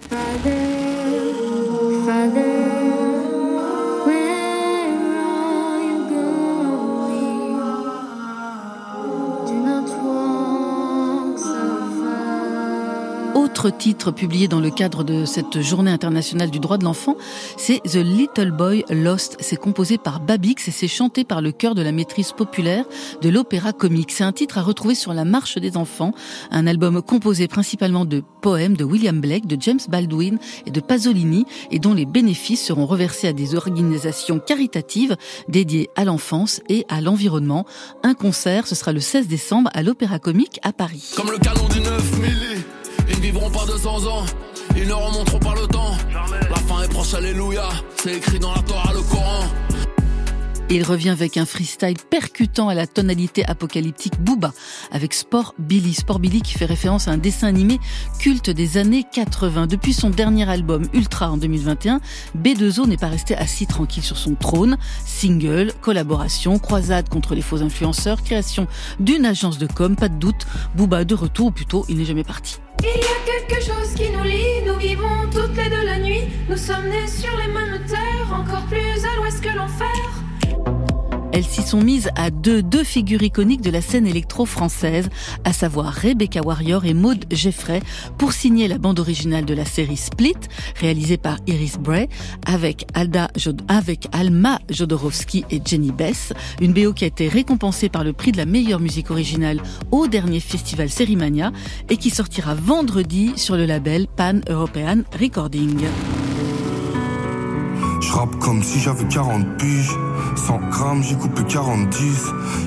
Autre titre publié dans le cadre de cette journée internationale du droit de l'enfant, c'est The Little Boy Lost. C'est composé par Babix et c'est chanté par le chœur de la maîtrise populaire de l'opéra comique. C'est un titre à retrouver sur La Marche des enfants, un album composé principalement de poèmes de William Blake, de James Baldwin et de Pasolini et dont les bénéfices seront reversés à des organisations caritatives dédiées à l'enfance et à l'environnement. Un concert, ce sera le 16 décembre à l'opéra comique à Paris. Comme le canon du 9 milli, ils ne vivront pas 200 ans. Ils ne remonteront pas le temps. La fin est proche, alléluia. C'est écrit dans la Torah, le Coran. Il revient avec un freestyle percutant à la tonalité apocalyptique Booba, avec Sport Billy. Sport Billy qui fait référence à un dessin animé culte des années 80. Depuis son dernier album Ultra en 2021, B2O n'est pas resté assis tranquille sur son trône. Single, collaboration, croisade contre les faux influenceurs, création d'une agence de com, pas de doute, Booba de retour, ou plutôt il n'est jamais parti. Il y a quelque chose qui nous lie, nous vivons toutes les deux la nuit, nous sommes nés sur les mêmes terres, encore plus à l'ouest que l'enfer. Elles s'y sont mises à deux, deux figures iconiques de la scène électro-française, à savoir Rebecca Warrior et Maud Jeffrey, pour signer la bande originale de la série Split, réalisée par Iris Bray, avec Alma Jodorowsky et Jenny Bess, une BO qui a été récompensée par le prix de la meilleure musique originale au dernier festival Sérimania et qui sortira vendredi sur le label Pan European Recording. Je rappe comme si j'avais 40 piges. 100 grammes, j'ai coupé 40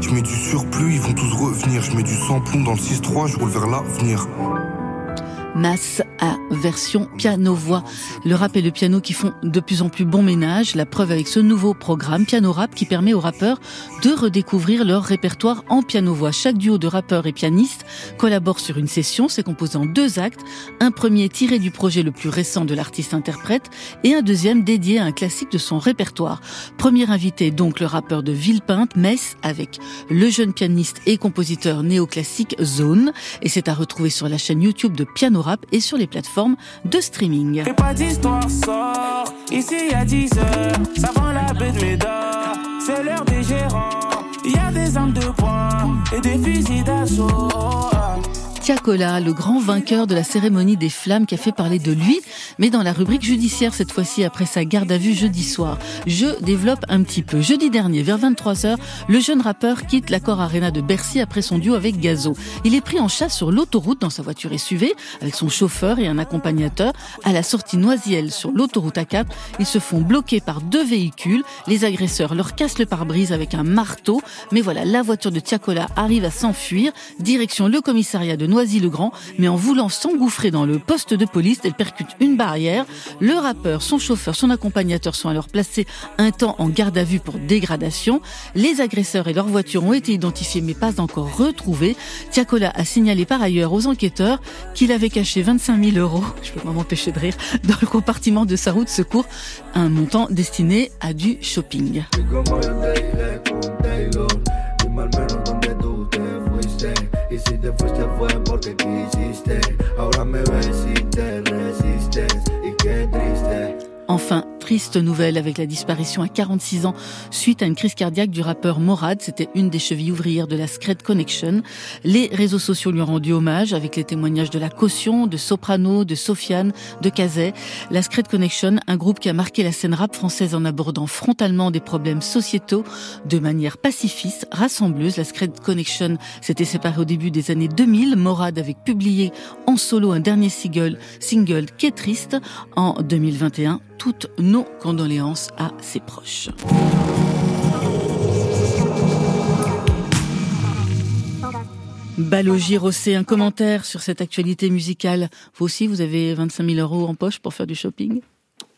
Je mets du surplus, ils vont tous revenir. Je mets du samplon dans le 6-3, je roule vers l'avenir. Nas à version piano-voix. Le rap et le piano qui font de plus en plus bon ménage. La preuve avec ce nouveau programme Piano Rap qui permet aux rappeurs de redécouvrir leur répertoire en piano-voix. Chaque duo de rappeurs et pianistes collabore sur une session. C'est composé en deux actes. Un premier tiré du projet le plus récent de l'artiste-interprète et un deuxième dédié à un classique de son répertoire. Premier invité donc le rappeur de Villepinte, Metz, avec le jeune pianiste et compositeur néoclassique Zone. Et c'est à retrouver sur la chaîne YouTube de Piano Et sur les plateformes de streaming. Fais pas d'histoire, sort ici à 10 heures. Ça vend la baie de Médard, c'est l'heure des gérants. Il y a des armes de poing et des fusils d'assaut. Tiakola, le grand vainqueur de la cérémonie des flammes qui a fait parler de lui, mais dans la rubrique judiciaire cette fois-ci après sa garde à vue jeudi soir. Je développe un petit peu. Jeudi dernier, vers 23h, le jeune rappeur quitte l'accord Arena de Bercy après son duo avec Gazo. Il est pris en chasse sur l'autoroute dans sa voiture SUV avec son chauffeur et un accompagnateur. À la sortie Noisiel sur l'autoroute A4, ils se font bloquer par deux véhicules. Les agresseurs leur cassent le pare-brise avec un marteau. Mais voilà, la voiture de Tiakola arrive à s'enfuir. Direction le commissariat de Noisiel Noisy-le-Grand, mais en voulant s'engouffrer dans le poste de police, elle percute une barrière. Le rappeur, son chauffeur, son accompagnateur sont alors placés un temps en garde à vue pour dégradation. Les agresseurs et leur voiture ont été identifiés mais pas encore retrouvés. Tiakola a signalé par ailleurs aux enquêteurs qu'il avait caché 25 000 euros, je peux pas m'empêcher de rire, dans le compartiment de sa roue de secours, un montant destiné à du shopping. Y si te fuiste fue porque quisiste. Ahora me ves si te resistes. Y qué triste. Enfin, triste nouvelle avec la disparition à 46 ans suite à une crise cardiaque du rappeur Morad. C'était une des chevilles ouvrières de la Scred Connection. Les réseaux sociaux lui ont rendu hommage avec les témoignages de la caution, de Soprano, de Sofiane, de Kazay. La Scred Connection, un groupe qui a marqué la scène rap française en abordant frontalement des problèmes sociétaux de manière pacifiste, rassembleuse. La Scred Connection s'était séparée au début des années 2000. Morad avait publié en solo un dernier single, single qui est triste en 2021 toutes nos condoléances à ses proches. Balogi Rossé, un commentaire sur cette actualité musicale. Vous aussi, vous avez 25 000 euros en poche pour faire du shopping?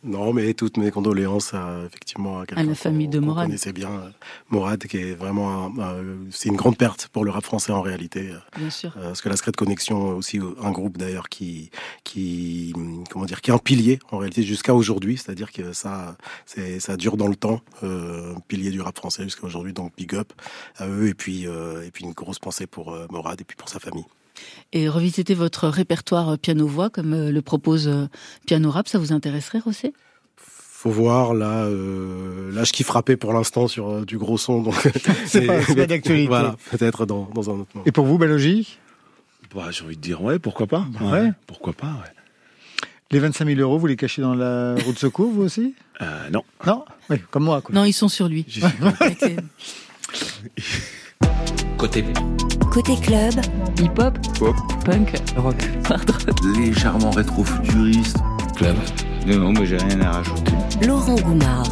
Non, mais toutes mes condoléances à, effectivement à, à la famille de Morad. Vous connaissez bien euh, Morad, qui est vraiment, c'est une grande perte pour le rap français en réalité. Bien sûr. Euh, parce que la Secret Connexion, aussi un groupe d'ailleurs qui, qui, comment dire, qui est un pilier en réalité jusqu'à aujourd'hui. C'est-à-dire que ça, c'est, ça dure dans le temps, euh, pilier du rap français jusqu'à aujourd'hui. Donc big up à eux et puis, euh, et puis une grosse pensée pour euh, Morad et puis pour sa famille. Et revisiter votre répertoire piano-voix, comme euh, le propose Piano Rap, ça vous intéresserait, Rossé faut voir là euh, là je kiffe frapper pour l'instant sur euh, du gros son donc c'est pas, pas d'actualité. Voilà peut-être dans, dans un autre moment. Et pour vous Balogie bah, j'ai envie de dire ouais pourquoi pas. Ouais, ouais. pourquoi pas ouais. les 25 000 euros vous les cachez dans la roue de secours vous aussi? Euh, non. Non? Oui comme moi quoi. non ils sont sur lui. Côté Côté club, hip-hop, pop, punk, rock, hard rock, légèrement rétro-futuriste, club. Non, non, mais j'ai rien à rajouter. Laurent Goumard.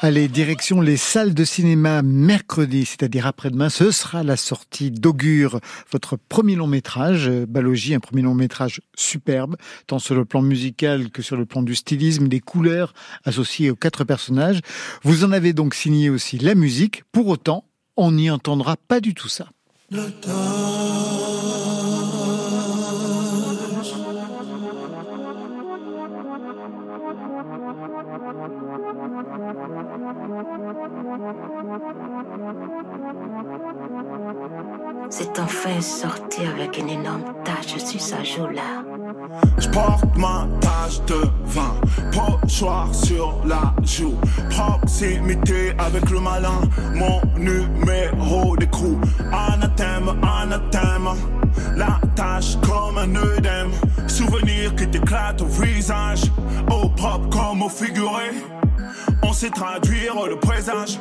Allez, direction les salles de cinéma mercredi, c'est-à-dire après-demain. Ce sera la sortie d'Augure, votre premier long métrage, Balogie, un premier long métrage superbe, tant sur le plan musical que sur le plan du stylisme, des couleurs associées aux quatre personnages. Vous en avez donc signé aussi la musique. Pour autant, on n'y entendra pas du tout ça. Natal. C'est enfin sorti avec une énorme tache sur sa joue là. Je porte ma tache de vin, pochoir sur la joue, proximité avec le malin, mon numéro d'écrou, anathème, anathème, la tâche comme un œdème, souvenir qui t'éclate au visage, au propre comme au figuré. On sait traduire le présage.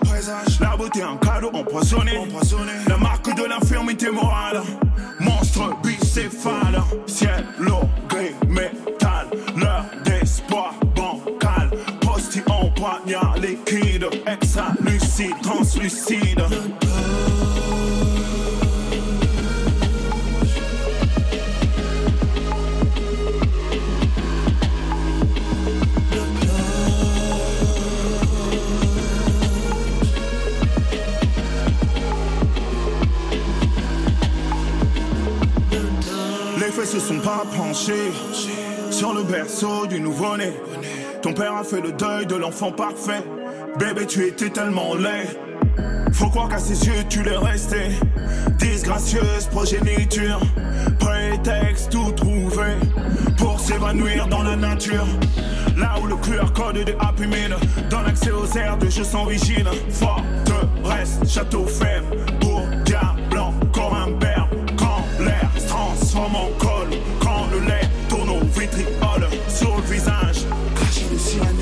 La beauté, un cadeau empoisonné. La marque de l'infirmité morale. Monstre bicéphale. Ciel, eau, gris, métal. L'heure d'espoir bancal. Postillon, poignard liquide. Extra lucide, translucide. Se sont pas penchés sur le berceau du nouveau-né. Ton père a fait le deuil de l'enfant parfait. Bébé, tu étais tellement laid. Faut croire qu'à ses yeux, tu l'es resté. Disgracieuse progéniture. Prétexte tout trouvé pour s'évanouir dans la nature. Là où le QR code des Happy Meal donne accès aux aires de jeux sans vigile. Forteresse, château faible, se transforme en col, quand le lait tourne au vitriol sur le visage. Caché de sirène,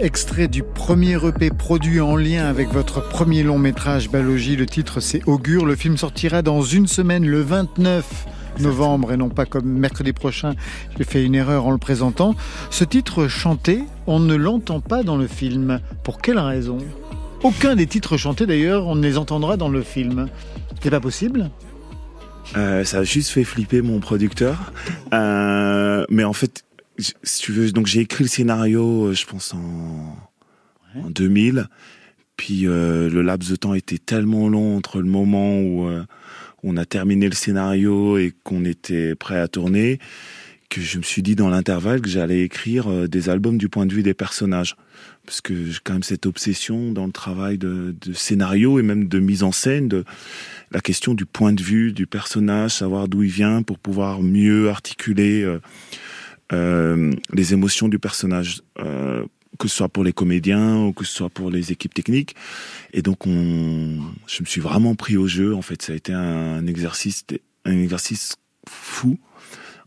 Extrait du premier EP produit en lien avec votre premier long métrage Balogie. Le titre c'est Augure. Le film sortira dans une semaine, le 29 novembre, et non pas comme mercredi prochain. J'ai fait une erreur en le présentant. Ce titre chanté, on ne l'entend pas dans le film. Pour quelle raison? Aucun des titres chantés d'ailleurs, on ne les entendra dans le film. C'est pas possible? Euh, ça a juste fait flipper mon producteur. Euh, mais en fait, si tu veux, donc j'ai écrit le scénario, euh, je pense en, en 2000. Puis euh, le laps de temps était tellement long entre le moment où euh, on a terminé le scénario et qu'on était prêt à tourner que je me suis dit dans l'intervalle que j'allais écrire euh, des albums du point de vue des personnages. Parce que j'ai quand même cette obsession dans le travail de, de scénario et même de mise en scène, de la question du point de vue du personnage, savoir d'où il vient pour pouvoir mieux articuler euh, les émotions du personnage, euh, que ce soit pour les comédiens ou que ce soit pour les équipes techniques. Et donc, on, je me suis vraiment pris au jeu. En fait, ça a été un exercice, un exercice fou.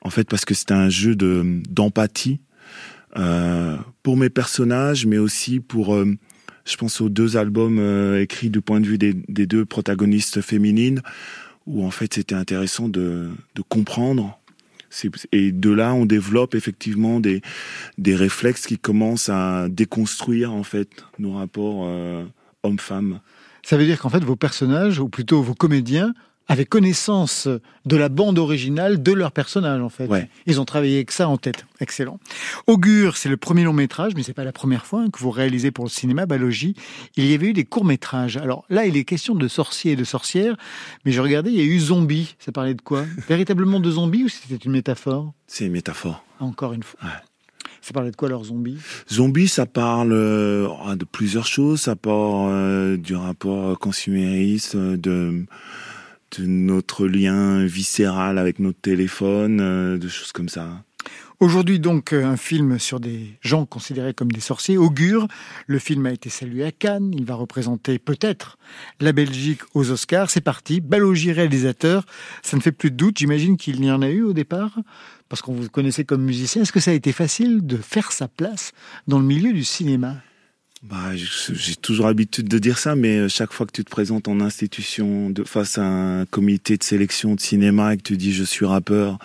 En fait, parce que c'était un jeu de d'empathie euh, pour mes personnages, mais aussi pour, euh, je pense aux deux albums euh, écrits du point de vue des, des deux protagonistes féminines, où en fait c'était intéressant de, de comprendre. Et de là, on développe effectivement des, des réflexes qui commencent à déconstruire en fait nos rapports euh, hommes-femmes. Ça veut dire qu'en fait vos personnages, ou plutôt vos comédiens, avaient connaissance de la bande originale de leur personnage en fait. Ouais. Ils ont travaillé avec ça en tête. Excellent. Augure, c'est le premier long métrage, mais c'est pas la première fois que vous réalisez pour le cinéma Balogie. Il y avait eu des courts métrages. Alors là, il est question de sorciers et de sorcières, mais je regardais, il y a eu zombies. Ça parlait de quoi? Véritablement de zombies ou c'était une métaphore? C'est une métaphore. Encore une fois. Ça parlait de quoi leurs zombies? Zombie, ça parle euh, de plusieurs choses. Ça parle euh, du rapport consumériste, de, notre lien viscéral avec notre téléphone, euh, de choses comme ça. Aujourd'hui donc euh, un film sur des gens considérés comme des sorciers, Augure. Le film a été salué à Cannes, il va représenter peut-être la Belgique aux Oscars. C'est parti, Balogie réalisateur, ça ne fait plus de doute, j'imagine qu'il y en a eu au départ, parce qu'on vous connaissait comme musicien. Est-ce que ça a été facile de faire sa place dans le milieu du cinéma? Bah, j'ai toujours l'habitude de dire ça, mais euh, chaque fois que tu te présentes en institution de, face à un comité de sélection de cinéma et que tu dis je suis rappeur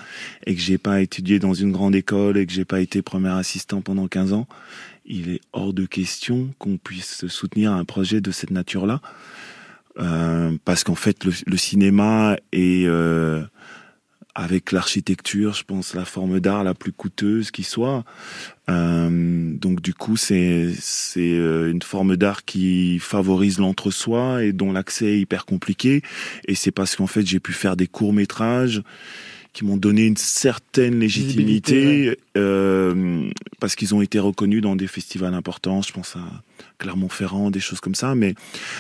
et que j'ai pas étudié dans une grande école et que j'ai pas été premier assistant pendant 15 ans, il est hors de question qu'on puisse soutenir un projet de cette nature-là. Euh, parce qu'en fait, le, le cinéma est, euh, avec l'architecture, je pense, la forme d'art la plus coûteuse qui soit. Euh, donc du coup, c'est c'est euh, une forme d'art qui favorise l'entre-soi et dont l'accès est hyper compliqué. Et c'est parce qu'en fait, j'ai pu faire des courts métrages qui m'ont donné une certaine légitimité euh, parce qu'ils ont été reconnus dans des festivals importants. Je pense à Clermont-Ferrand, des choses comme ça. Mais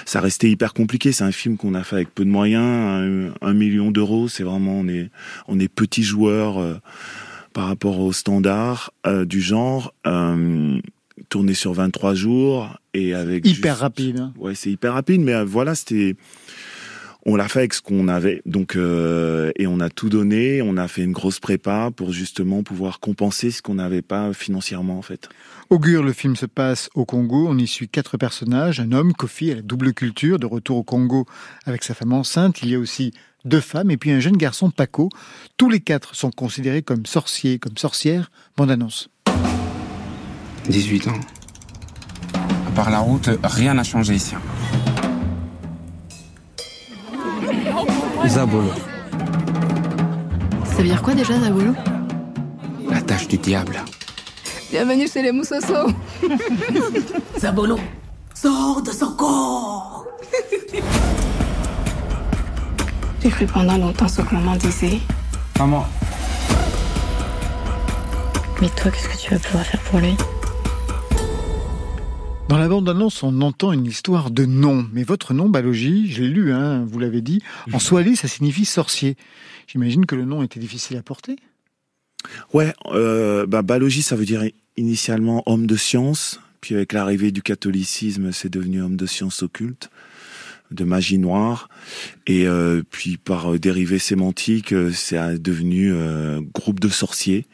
ça restait hyper compliqué. C'est un film qu'on a fait avec peu de moyens, un, un million d'euros. C'est vraiment on est on est petits joueurs. euh, par rapport aux standards euh, du genre, tourné sur 23 jours et avec Hyper juste- rapide. hein. Ouais, c'est hyper rapide, mais voilà, c'était. On l'a fait avec ce qu'on avait, donc euh, et on a tout donné. On a fait une grosse prépa pour justement pouvoir compenser ce qu'on n'avait pas financièrement en fait. Augure, le film se passe au Congo. On y suit quatre personnages. Un homme, Kofi, à la double culture, de retour au Congo avec sa femme enceinte. Il y a aussi deux femmes et puis un jeune garçon, Paco. Tous les quatre sont considérés comme sorciers, comme sorcières. Bande annonce. 18 ans. À part la route, rien n'a changé ici. Zabolo. Ça veut dire quoi déjà, Zabolo? La tâche du diable. Bienvenue chez les Moussoso. Zabolo, sors de son corps J'ai cru pendant longtemps ce que maman disait. Maman. Mais toi, qu'est-ce que tu vas pouvoir faire pour lui? Dans la bande-annonce, on entend une histoire de nom. Mais votre nom, Balogie, je l'ai lu, hein, vous l'avez dit, en swahili, ça signifie sorcier. J'imagine que le nom était difficile à porter. Ouais, euh, bah, Balogie, ça veut dire initialement homme de science, puis avec l'arrivée du catholicisme, c'est devenu homme de science occulte. de magie noire. Et euh, puis par euh, dérivé sémantique, euh, c'est devenu euh, groupe de sorciers.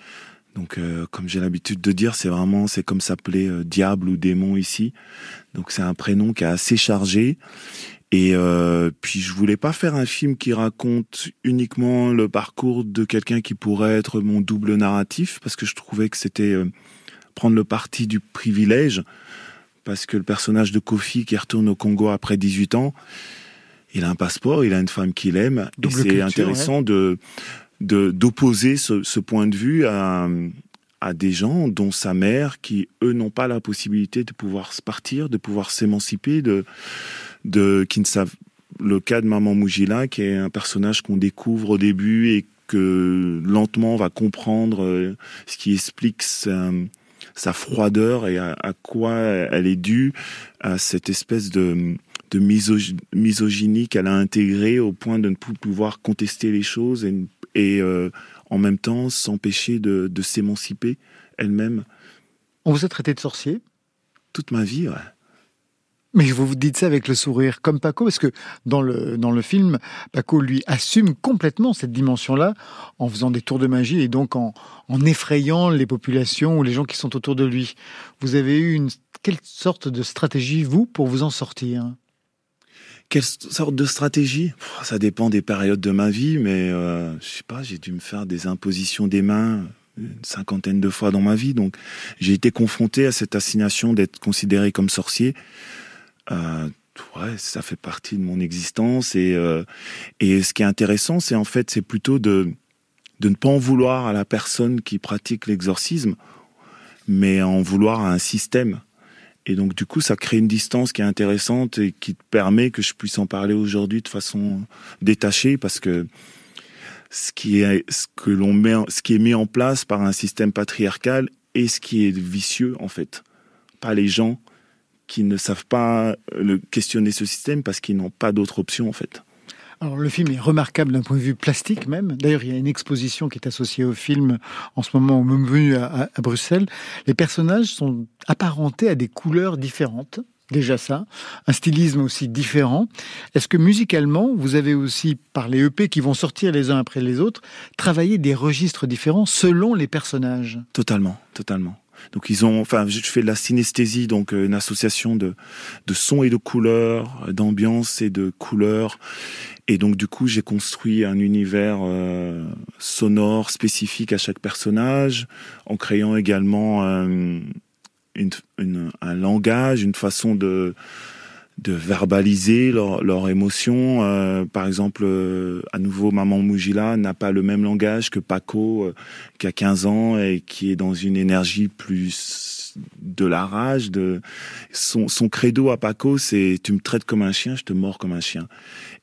Donc, euh, comme j'ai l'habitude de dire, c'est vraiment, c'est comme s'appeler euh, diable ou démon ici. Donc, c'est un prénom qui est assez chargé. Et euh, puis, je voulais pas faire un film qui raconte uniquement le parcours de quelqu'un qui pourrait être mon double narratif, parce que je trouvais que c'était euh, prendre le parti du privilège, parce que le personnage de Kofi qui retourne au Congo après 18 ans, il a un passeport, il a une femme qu'il aime, Double et c'est intéressant de d'opposer ce, point de vue à à des gens dont sa mère qui eux n'ont pas la possibilité de pouvoir se partir, de pouvoir s'émanciper, de de qui ne savent le cas de maman Moujila qui est un personnage qu'on découvre au début et que lentement on va comprendre euh, ce qui explique sa, froideur et à quoi elle est due à cette espèce de de misogy- misogynie qu'elle a intégrée au point de ne plus pouvoir contester les choses et, et euh, en même temps s'empêcher de, de s'émanciper elle-même. On vous a traité de sorcier? Toute ma vie, ouais. Mais vous vous dites ça avec le sourire, comme Paco, parce que dans le, dans le film, Paco, lui, assume complètement cette dimension-là en faisant des tours de magie et donc en, en effrayant les populations ou les gens qui sont autour de lui. Vous avez eu une, quelle sorte de stratégie, vous, pour vous en sortir? Quelle sorte de stratégie? Ça dépend des périodes de ma vie, mais euh, je sais pas, j'ai dû me faire des impositions des mains une cinquantaine de fois dans ma vie, donc j'ai été confronté à cette assignation d'être considéré comme sorcier. Euh, ouais, ça fait partie de mon existence et euh, et ce qui est intéressant, c'est en fait, c'est plutôt de de ne pas en vouloir à la personne qui pratique l'exorcisme, mais en vouloir à un système. Et donc, du coup, ça crée une distance qui est intéressante et qui permet que je puisse en parler aujourd'hui de façon détachée parce que ce qui est, ce que l'on met, ce qui est mis en place par un système patriarcal et ce qui est vicieux, en fait. Pas les gens qui ne savent pas le questionner ce système parce qu'ils n'ont pas d'autre option, en fait. Alors le film est remarquable d'un point de vue plastique même. D'ailleurs, il y a une exposition qui est associée au film en ce moment au à, à- à Bruxelles. Les personnages sont apparentés à des couleurs différentes. Déjà ça, un stylisme aussi différent. Est-ce que musicalement, vous avez aussi, par les EP qui vont sortir les uns après les autres, travaillé des registres différents selon les personnages? Totalement, totalement. Donc ils ont, enfin, je fais de la synesthésie, donc euh, une association de de sons et de couleurs, euh, d'ambiance et de couleurs, et donc du coup j'ai construit un univers euh, sonore spécifique à chaque personnage, en créant également euh, une, une- un langage, une façon de de verbaliser leurs leur émotions. Euh, par exemple, euh, à nouveau, Maman Moujila n'a pas le même langage que Paco, euh, qui a 15 ans et qui est dans une énergie plus de la rage. De son, son credo à Paco, c'est tu me traites comme un chien, je te mords comme un chien.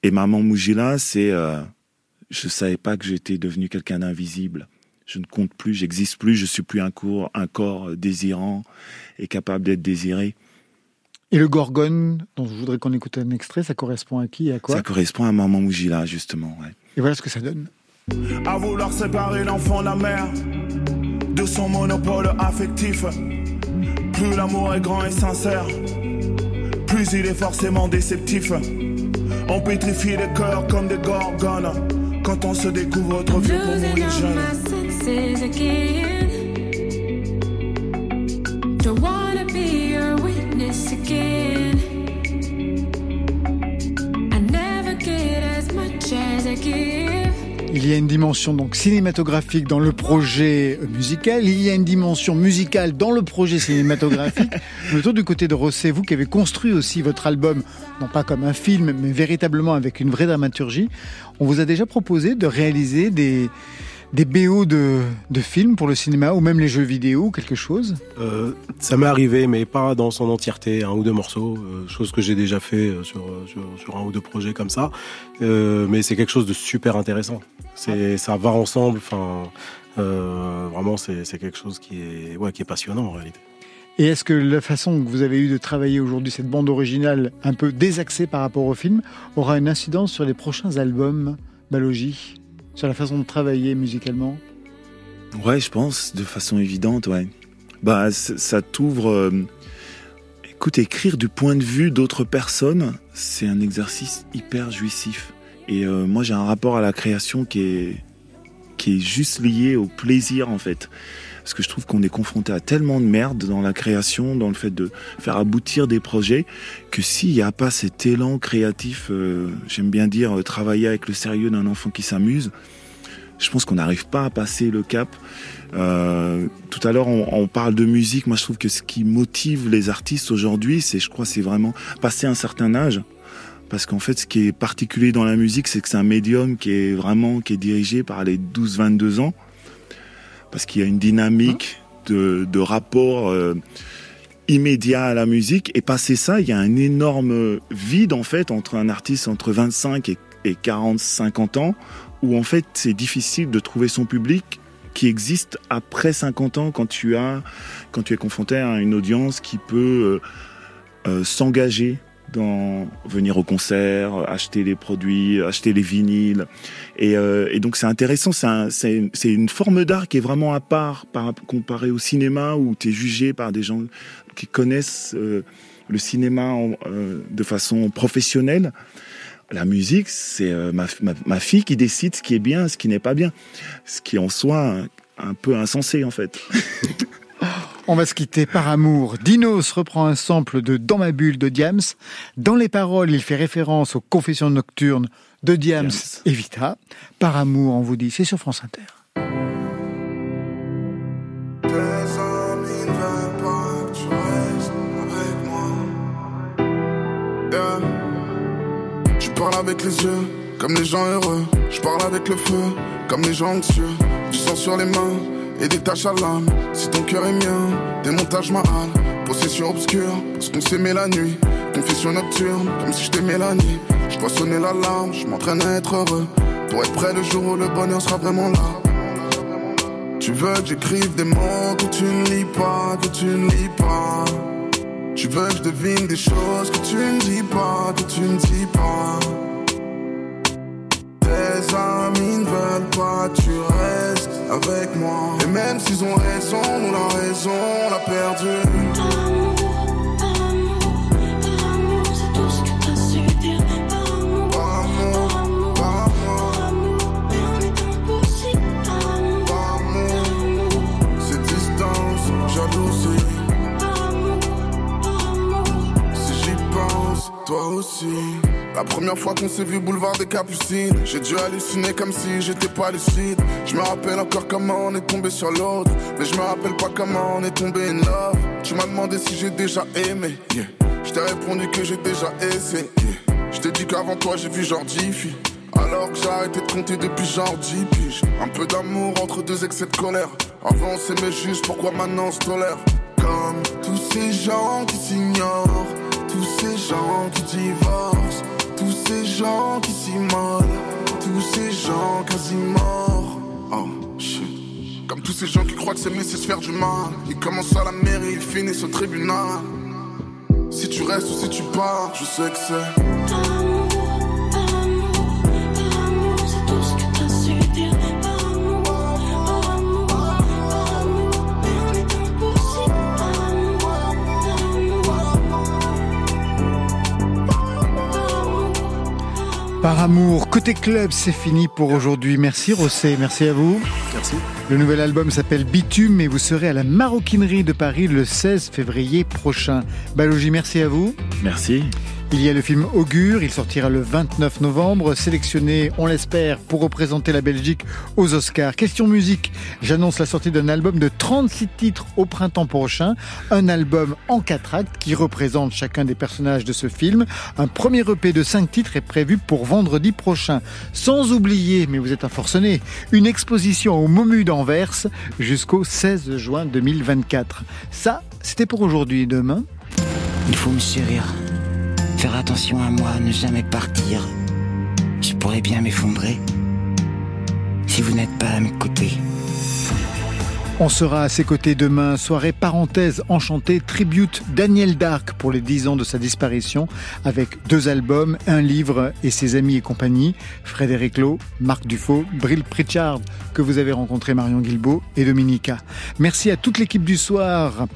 Et Maman Moujila, c'est euh, je savais pas que j'étais devenu quelqu'un d'invisible. Je ne compte plus, j'existe plus, je suis plus un corps, un corps désirant et capable d'être désiré. Et le Gorgone, dont je voudrais qu'on écoute un extrait, ça correspond à qui et à quoi? Ça correspond à Maman Moujila, justement. Ouais. Et voilà ce que ça donne. À vouloir séparer l'enfant de la mère de son monopole affectif. Plus l'amour est grand et sincère, plus il est forcément déceptif. On pétrifie les cœurs comme des gorgones quand on se découvre trop vieux pour mourir jeune. Il y a une dimension donc cinématographique dans le projet musical, il y a une dimension musicale dans le projet cinématographique. Autour du côté de Rosset, vous qui avez construit aussi votre album, non pas comme un film, mais véritablement avec une vraie dramaturgie, on vous a déjà proposé de réaliser des, des BO de, de films pour le cinéma ou même les jeux vidéo, quelque chose Euh, ça m'est arrivé, mais pas dans son entièreté, un ou deux morceaux, euh, chose que j'ai déjà fait euh, sur, sur, sur un ou deux projets comme ça. Euh, mais c'est quelque chose de super intéressant. C'est, ça va ensemble. Enfin, vraiment, c'est, c'est quelque chose qui est, ouais, qui est passionnant en réalité. Et est-ce que la façon que vous avez eu de travailler aujourd'hui cette bande originale, un peu désaxée par rapport au film, aura une incidence sur les prochains albums Balogie Sur la façon de travailler musicalement Ouais, je pense, de façon évidente, ouais. Bah, ça t'ouvre. euh, Écoute, écrire du point de vue d'autres personnes, c'est un exercice hyper jouissif. Et euh, moi, j'ai un rapport à la création qui est juste lié au plaisir, en fait. Parce que je trouve qu'on est confronté à tellement de merde dans la création, dans le fait de faire aboutir des projets, que s'il n'y a pas cet élan créatif, euh, j'aime bien dire, euh, travailler avec le sérieux d'un enfant qui s'amuse, je pense qu'on n'arrive pas à passer le cap. Euh, tout à l'heure, on, on, parle de musique. Moi, je trouve que ce qui motive les artistes aujourd'hui, c'est, je crois, c'est vraiment passer un certain âge. Parce qu'en fait, ce qui est particulier dans la musique, c'est que c'est un médium qui est vraiment qui est dirigé par les 12-22 ans. Parce qu'il y a une dynamique de, de rapport euh, immédiat à la musique. Et passer ça, il y a un énorme vide, en fait, entre un artiste entre 25 et, et 40-50 ans où en fait c'est difficile de trouver son public qui existe après 50 ans quand tu as quand tu es confronté à une audience qui peut euh, euh, s'engager dans venir au concert, acheter les produits, acheter les vinyles. Et, euh, et donc c'est intéressant, c'est un, une forme d'art qui est vraiment à part par, comparé au cinéma où tu es jugé par des gens qui connaissent euh, le cinéma en, euh, de façon professionnelle. La musique, c'est euh, ma, ma, ma, fille qui décide ce qui est bien, ce qui n'est pas bien. Ce qui en soi un, un peu insensé en fait. On va se quitter par amour. Dinos reprend un sample de Dans ma bulle de Diams. Dans les paroles, il fait référence aux confessions nocturnes de Diams, Diams. et Vita. Par amour, on vous dit, c'est sur France Inter. Je parle avec les yeux, comme les gens heureux. Je parle avec le feu, comme les gens anxieux. Du sang sur les mains et des taches à l'âme. Si ton cœur est mien, démontage ma halle. Possession obscure, parce qu'on s'aimait la nuit. Confession nocturne, comme si je t'aimais la nuit. Je dois sonner l'alarme, je m'entraîne à être heureux. Pour être prêt le jour où le bonheur sera vraiment là. Tu veux que j'écrive des mots que tu ne lis pas, que tu ne lis pas. Tu veux que je devine des choses que tu ne dis pas, que tu ne dis pas. Tes amis ne veulent pas, tu restes avec moi. Et même s'ils ont raison, nous la raison, on l'a perdu. toi aussi. La première fois qu'on s'est vu boulevard des Capucines, j'ai dû halluciner comme si j'étais pas lucide. Je me rappelle encore comment on est tombé sur l'autre, mais je me rappelle pas comment on est tombé in love. Tu m'as demandé si j'ai déjà aimé, yeah. je t'ai répondu que j'ai déjà essayé. Je t'ai dit qu'avant toi j'ai vu 10 filles. Alors que j'ai arrêté de compter depuis genre 10 piges. Un peu d'amour entre deux excès de colère. Avant on s'aimait juste, pourquoi maintenant on se tolère? Comme tous ces gens qui s'ignorent. Tous ces gens qui divorcent, tous ces gens qui s'immolent, tous ces gens quasi morts. Oh shit. Comme tous ces gens qui croient que c'est se faire du mal. Ils commencent à la mairie, ils finissent au tribunal. Si tu restes ou si tu pars, je sais que c'est. Par amour, côté club, c'est fini pour aujourd'hui. Merci Rossé, merci à vous. Merci. Le nouvel album s'appelle Bitume et vous serez à la Maroquinerie de Paris le 16 février prochain. Balogi, merci à vous. Merci. Il y a le film Augure, il sortira le 29 novembre, sélectionné, on l'espère, pour représenter la Belgique aux Oscars. Question musique, j'annonce la sortie d'un album de 36 titres au printemps prochain, un album en quatre actes qui représente chacun des personnages de ce film. Un premier EP de 5 titres est prévu pour vendredi prochain. Sans oublier, mais vous êtes un forcené, une exposition au Momu d'Anvers jusqu'au 16 juin 2024. Ça, c'était pour aujourd'hui. Demain Il faut me chérir. Faire attention à moi, ne jamais partir. Je pourrais bien m'effondrer si vous n'êtes pas à mes côtés. On sera à ses côtés demain, soirée parenthèse enchantée, tribute Daniel Dark pour les 10 ans de sa disparition, avec deux albums, un livre et ses amis et compagnie, Frédéric Lowe, Marc Dufaux, Brill Pritchard, que vous avez rencontré Marion Guilbault et Dominica. Merci à toute l'équipe du soir.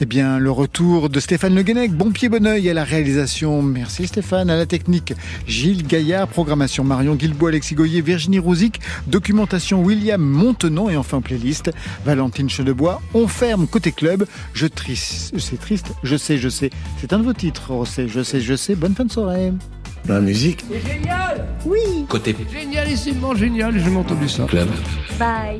Eh bien, le retour de Stéphane Le Guenec, bon pied, bon oeil à la réalisation. Merci Stéphane, à la technique. Gilles Gaillard, programmation Marion Guilbault, Alexis Goyer, Virginie Rouzic, documentation William Montenon et enfin playlist Valentine Chedebois. On ferme côté club. Je triste, c'est triste. Je sais, je sais. C'est un de vos titres, Rosset. Je sais, je sais. Bonne fin de soirée. La musique. C'est génial Oui. Côté Génialissimement génial, j'ai entendu ça. club. Bye.